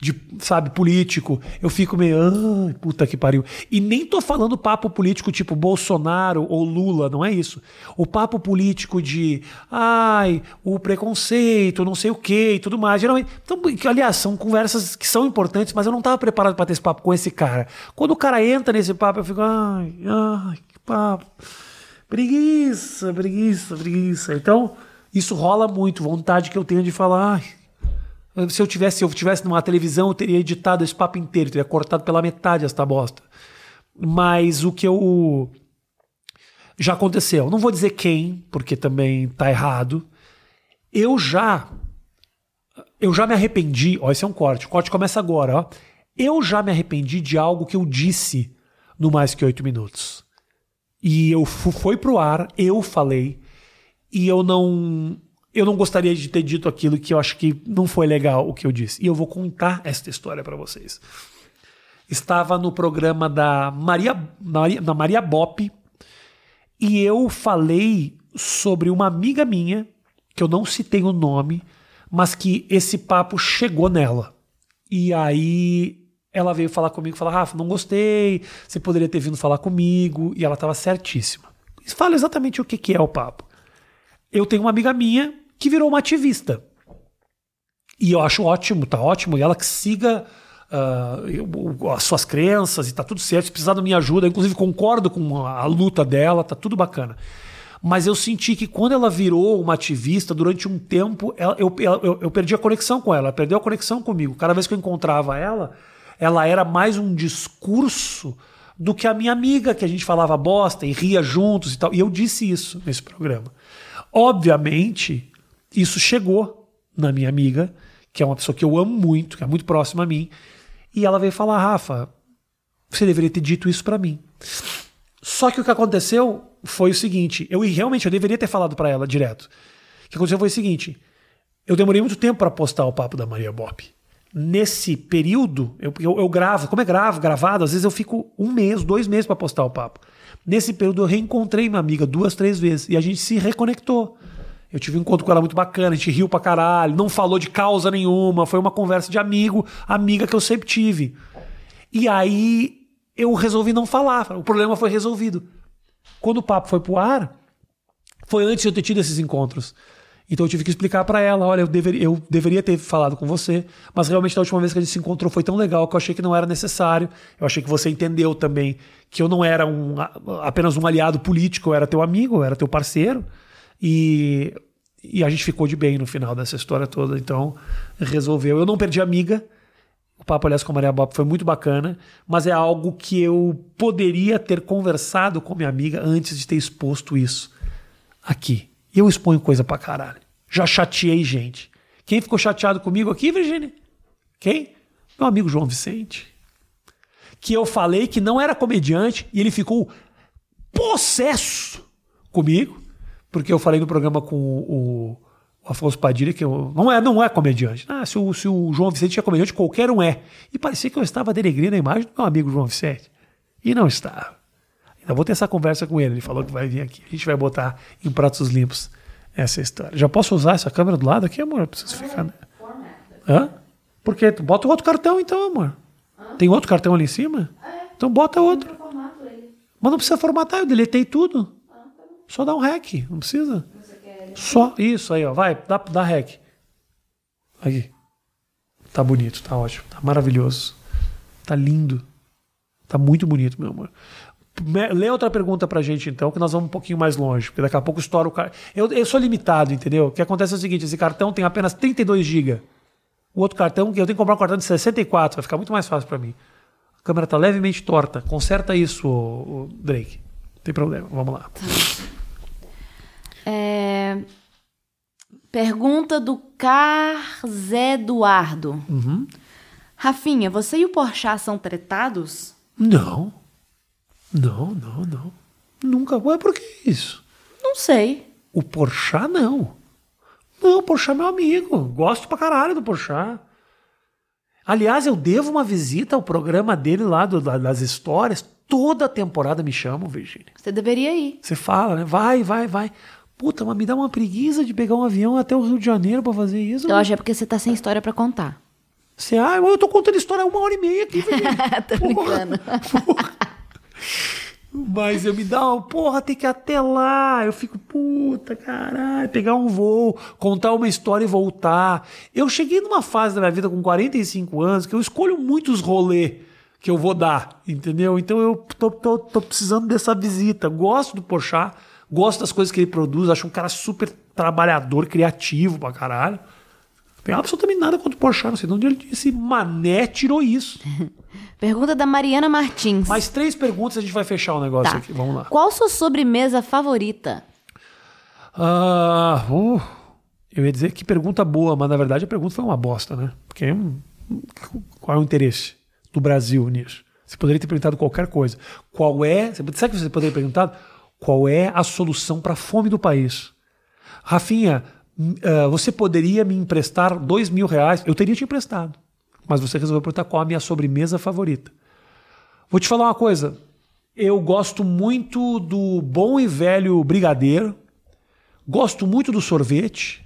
de, sabe, político, eu fico meio, ai, puta que pariu. E nem tô falando papo político tipo Bolsonaro ou Lula, não é isso. O papo político de, ai, o preconceito, não sei o que e tudo mais. Geralmente, então, aliás, são conversas que são importantes, mas eu não tava preparado para ter esse papo com esse cara. Quando o cara entra nesse papo, eu fico, ai, ai, papo. Preguiça, preguiça, preguiça. Então, isso rola muito, vontade que eu tenho de falar, se eu tivesse, se eu tivesse numa televisão, eu teria editado esse papo inteiro, teria cortado pela metade esta bosta. Mas o que eu já aconteceu, não vou dizer quem, porque também tá errado. Eu já Eu já me arrependi. Ó, esse é um corte. O corte começa agora, ó. Eu já me arrependi de algo que eu disse no Mais Que Oito Minutos. E eu fu- foi pro ar, eu falei, e eu não. Eu não gostaria de ter dito aquilo que eu acho que não foi legal o que eu disse. E eu vou contar esta história para vocês. Estava no programa da Maria, Maria, da Maria Bop, e eu falei sobre uma amiga minha, que eu não citei o nome, mas que esse papo chegou nela. E aí ela veio falar comigo, falar, Rafa, não gostei, você poderia ter vindo falar comigo, e ela estava certíssima. Fala exatamente o que, que é o papo. Eu tenho uma amiga minha que virou uma ativista. E eu acho ótimo, tá ótimo, e ela que siga eu- as suas crenças e tá tudo certo. Se precisar da minha ajuda, eu, inclusive concordo com a, a luta dela, tá tudo bacana. Mas eu senti que quando ela virou uma ativista, durante um tempo, ela- eu, eu, eu perdi a conexão com ela, ela perdeu a conexão comigo. Cada vez que eu encontrava ela, ela era mais um discurso do que a minha amiga, que a gente falava bosta e ria juntos e tal. E eu disse isso nesse programa. Obviamente, isso chegou na minha amiga, que é uma pessoa que eu amo muito, que é muito próxima a mim, e ela veio falar: Rafa, você deveria ter dito isso pra mim. Só que o que aconteceu foi o seguinte: eu realmente eu deveria ter falado pra ela direto. O que aconteceu foi o seguinte: eu demorei muito tempo pra postar o papo da Maria Bop. Nesse período, eu, eu, eu gravo, como é gravo, gravado, às vezes eu fico um mês, dois meses pra postar o papo. Nesse período eu reencontrei minha amiga duas, três vezes e a gente se reconectou. Eu tive um encontro com ela muito bacana, a gente riu pra caralho, não falou de causa nenhuma, foi uma conversa de amigo, amiga que eu sempre tive. E aí eu resolvi não falar, o problema foi resolvido. Quando o papo foi pro ar, foi antes de eu ter tido esses encontros. Então eu tive que explicar pra ela, olha, eu deveria, eu deveria ter falado com você, mas realmente da última vez que a gente se encontrou foi tão legal que eu achei que não era necessário. Eu achei que você entendeu também que eu não era um, apenas um aliado político, eu era teu amigo, eu era teu parceiro. E, e a gente ficou de bem no final dessa história toda. Então resolveu. Eu não perdi amiga. O papo, aliás, com a Maria Bob foi muito bacana, mas é algo que eu poderia ter conversado com minha amiga antes de ter exposto isso aqui. Eu exponho coisa pra caralho. Já chateei gente. Quem ficou chateado comigo aqui, Virginia? Quem? Meu amigo João Vicente. Que eu falei que não era comediante e ele ficou possesso comigo, porque eu falei no programa com o, o Afonso Padilha que eu, não, é, não é comediante. Ah, se o, se o João Vicente é comediante, qualquer um é. E parecia que eu estava denegrindo a imagem do meu amigo João Vicente. E não estava. Ainda vou ter essa conversa com ele. Ele falou que vai vir aqui. A gente vai botar em pratos limpos essa história. Já posso usar essa câmera do lado aqui, amor? Eu preciso ficar. Né? Hã? Por quê? Bota outro cartão então, amor. Tem outro cartão ali em cima? Então bota outro. Mas não precisa formatar, eu deletei tudo. Só dá um REC, não precisa. Só isso aí, ó. Vai, dá, dá REC. Aqui. Tá bonito, tá ótimo, tá maravilhoso. Tá lindo. Tá muito bonito, meu amor. Lê outra pergunta pra gente, então, que nós vamos um pouquinho mais longe, porque daqui a pouco estoura o cartão. Eu, eu sou limitado, entendeu? O que acontece é o seguinte: esse cartão tem apenas 32 GB. O outro cartão, que eu tenho que comprar um cartão de 64, vai ficar muito mais fácil pra mim. A câmera tá levemente torta. Conserta isso, ô- ô, Drake. Não tem problema, vamos lá. É, Pergunta do Carzé Eduardo. Uhum. Rafinha, você e o Porchat são tretados? Não. Não, não, não. Nunca. Ué, por que isso? Não sei. O Porchat, não. Não, o Porchat é meu amigo. Gosto pra caralho do Porchat. Aliás, eu devo uma visita ao programa dele lá do- da- das histórias. Toda temporada me chamam, Virgínia. Você deveria ir. Você fala, né? Vai, vai, vai. Puta, mas me dá uma preguiça de pegar um avião até o Rio de Janeiro pra fazer isso. Eu acho que é porque você tá sem história pra contar. Você, ah, eu tô contando história uma hora e meia aqui, Virgínia. Tô brincando. Mas eu me dá uma, porra, tem que ir até lá. Eu fico, puta, caralho, pegar um voo, contar uma história e voltar. Eu cheguei numa fase da minha vida com 45 anos que eu escolho muitos rolês que eu vou dar, entendeu? Então eu tô, tô, tô precisando dessa visita. Gosto do Porchat, gosto das coisas que ele produz, acho um cara super trabalhador, criativo pra caralho. Tem absolutamente nada contra o Porchat, não sei de onde ele esse mané tirou isso. Pergunta da Mariana Martins. Mais três perguntas a gente vai fechar o negócio Tá. aqui. Vamos lá. Qual sua sobremesa favorita? Ah, uh, Eu ia dizer que pergunta boa, mas na verdade a pergunta foi uma bosta, né? Porque hum, qual é o interesse do Brasil nisso? Você poderia ter perguntado qualquer coisa. Qual é. Sabe que você poderia ter perguntado? Qual é a solução para a fome do país? Rafinha, uh, você poderia me emprestar dois mil reais? Eu teria te emprestado. Mas você resolveu perguntar qual a minha sobremesa favorita. Vou te falar uma coisa. Eu gosto muito do bom e velho brigadeiro. Gosto muito do sorvete.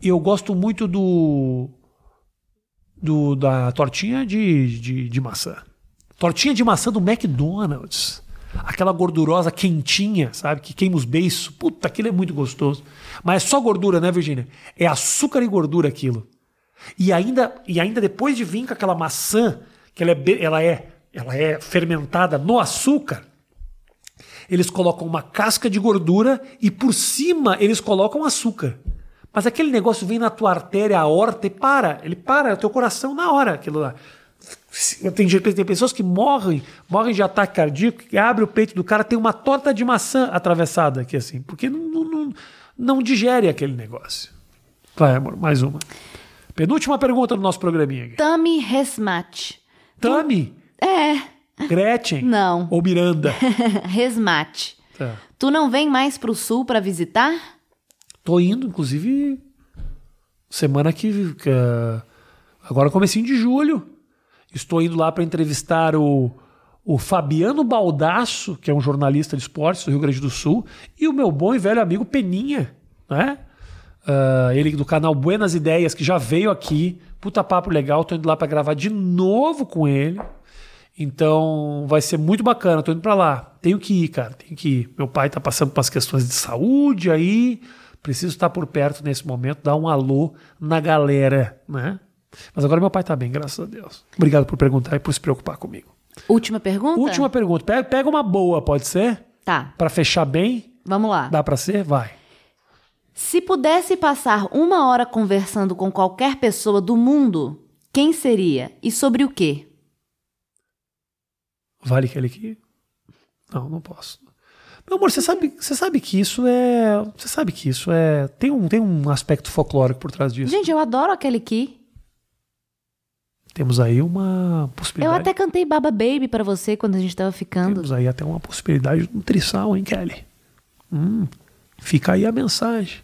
E eu gosto muito do, do da tortinha de, de, de maçã. Tortinha de maçã do McDonald's. Aquela gordurosa quentinha, sabe? Que queima os beiços. Puta, aquilo é muito gostoso. Mas é só gordura, né, Virginia? É açúcar e gordura aquilo. E ainda, e ainda depois de vir com aquela maçã, que ela é, ela é, ela é fermentada no açúcar, eles colocam uma casca de gordura e por cima eles colocam açúcar. Mas aquele negócio vem na tua artéria, a horta e para. Ele para, é teu coração na hora, aquilo lá. Tem, tem pessoas que morrem, morrem de ataque cardíaco, que abre o peito do cara, tem uma torta de maçã atravessada aqui assim, porque não, não, não digere aquele negócio. Vai, amor, mais uma. Penúltima pergunta do nosso programinha. Aqui. Tami Resmat. Tami? É. Gretchen? Não. Ou Miranda? Resmat. Tá. Tu não vem mais pro sul para visitar? Tô indo, inclusive, semana que. que agora comecinho de julho. Estou indo lá para entrevistar o, o Fabiano Baldasso, que é um jornalista de esportes do Rio Grande do Sul, e o meu bom e velho amigo Peninha, né? Uh, ele do canal Buenas Ideias, que já veio aqui. Puta papo legal, tô indo lá para gravar de novo com ele. Então vai ser muito bacana, tô indo para lá. Tenho que ir, cara, tenho que ir. Meu pai tá passando por umas questões de saúde aí, preciso estar por perto nesse momento, dar um alô na galera, né? Mas agora meu pai tá bem, graças a Deus. Obrigado por perguntar e por se preocupar comigo. Última pergunta? Última pergunta. Pega, pega uma boa, pode ser? Tá. Para fechar bem? Vamos lá. Dá para ser? Vai. Se pudesse passar uma hora conversando com qualquer pessoa do mundo, quem seria e sobre o quê? Vale aquele aqui? Não, não posso. Meu amor, você sabe, você sabe que isso é. Você sabe que isso é. Tem um, tem um aspecto folclórico por trás disso. Gente, eu adoro aquele aqui. Temos aí uma possibilidade. Eu até cantei Baba Baby para você quando a gente tava ficando. Temos aí até uma possibilidade de nutrição, hein, Kelly? Hum, fica aí a mensagem.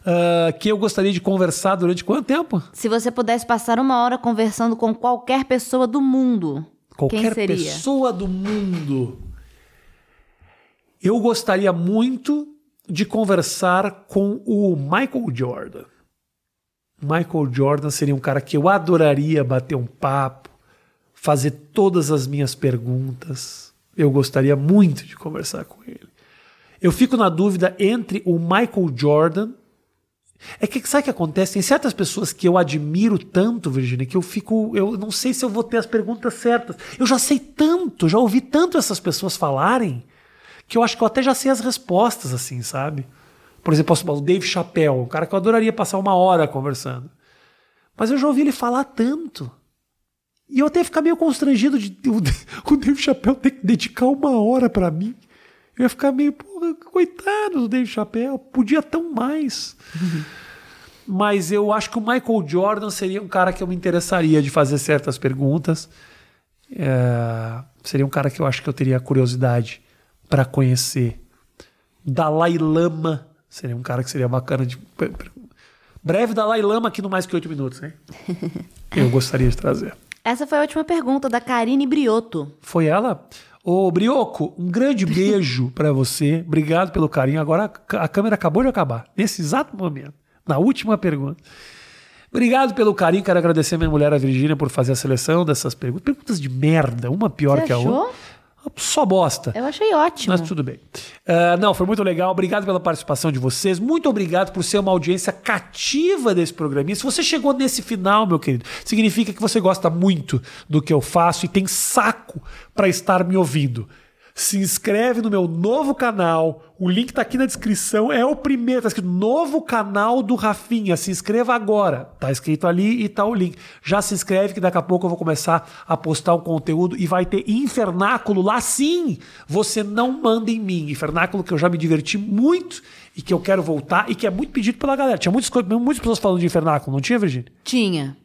Uh, que eu gostaria de conversar durante quanto tempo? Se você pudesse passar uma hora conversando com qualquer pessoa do mundo, qualquer pessoa do mundo, eu gostaria muito de conversar com o Michael Jordan. Michael Jordan seria um cara que eu adoraria bater um papo, fazer todas as minhas perguntas. Eu gostaria muito de conversar com ele. Eu fico na dúvida entre o Michael Jordan. É que sabe o que acontece? Tem certas pessoas que eu admiro tanto, Virginia, que eu fico. Eu não sei se eu vou ter as perguntas certas. Eu já sei tanto, já ouvi tanto essas pessoas falarem, que eu acho que eu até já sei as respostas, assim, sabe? Por exemplo, o Dave Chappelle, um cara que eu adoraria passar uma hora conversando. Mas eu já ouvi ele falar tanto. E eu até ficar meio constrangido de o Dave Chappelle ter que dedicar uma hora para mim. Eu ia ficar meio, porra, coitado do Dave Chappelle, podia tão mais. Mas eu acho que o Michael Jordan seria um cara que eu me interessaria de fazer certas perguntas. É, seria um cara que eu acho que eu teria curiosidade para conhecer. Dalai Lama Seria um cara que seria bacana de. Breve Dalai Lama aqui no Mais Que Oito Minutos, hein? Eu gostaria de trazer. Essa foi a última pergunta da Karine Brioto. Foi ela? Ô, Brioco, um grande beijo para você. Obrigado pelo carinho. Agora a câmera acabou de acabar, nesse exato momento, na última pergunta. Obrigado pelo carinho. Quero agradecer a minha mulher, a Virgínia, por fazer a seleção dessas perguntas. Perguntas de merda, uma pior Você que a achou? outra. Só bosta. Eu achei ótimo. Mas tudo bem. Uh, não, foi muito legal. Obrigado pela participação de vocês. Muito obrigado por ser uma audiência cativa desse programinha. Se você chegou nesse final, meu querido, significa que você gosta muito do que eu faço e tem saco para estar me ouvindo se inscreve no meu novo canal. O link tá aqui na descrição. É o primeiro, tá escrito novo canal do Rafinha. Se inscreva agora. Tá escrito ali e tá o link. Já se inscreve que daqui a pouco eu vou começar a postar um conteúdo e vai ter infernáculo lá sim. Você não manda em mim. Infernáculo que eu já me diverti muito e que eu quero voltar e que é muito pedido pela galera. Tinha muitas, coisas- muitas pessoas falando de Infernáculo, não tinha, Virginia? Tinha.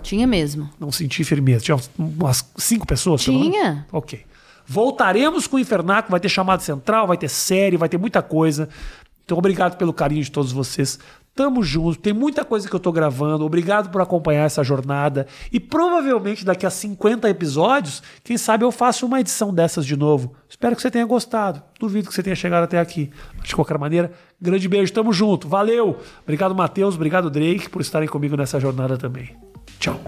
Tinha mesmo. Não senti firmeza. Tinha umas cinco pessoas? pelo menos? Tinha. Ok. Voltaremos com o Infernáculo, vai ter chamada central, vai ter série, vai ter muita coisa. Então, obrigado pelo carinho de todos vocês. Tamo junto, tem muita coisa que eu tô gravando. Obrigado por acompanhar essa jornada. E provavelmente daqui a 50 episódios, quem sabe eu faço uma edição dessas de novo. Espero que você tenha gostado. Duvido que você tenha chegado até aqui. De qualquer maneira, grande beijo, tamo junto. Valeu! Obrigado, Matheus. Obrigado, Drake, por estarem comigo nessa jornada também. Tchau.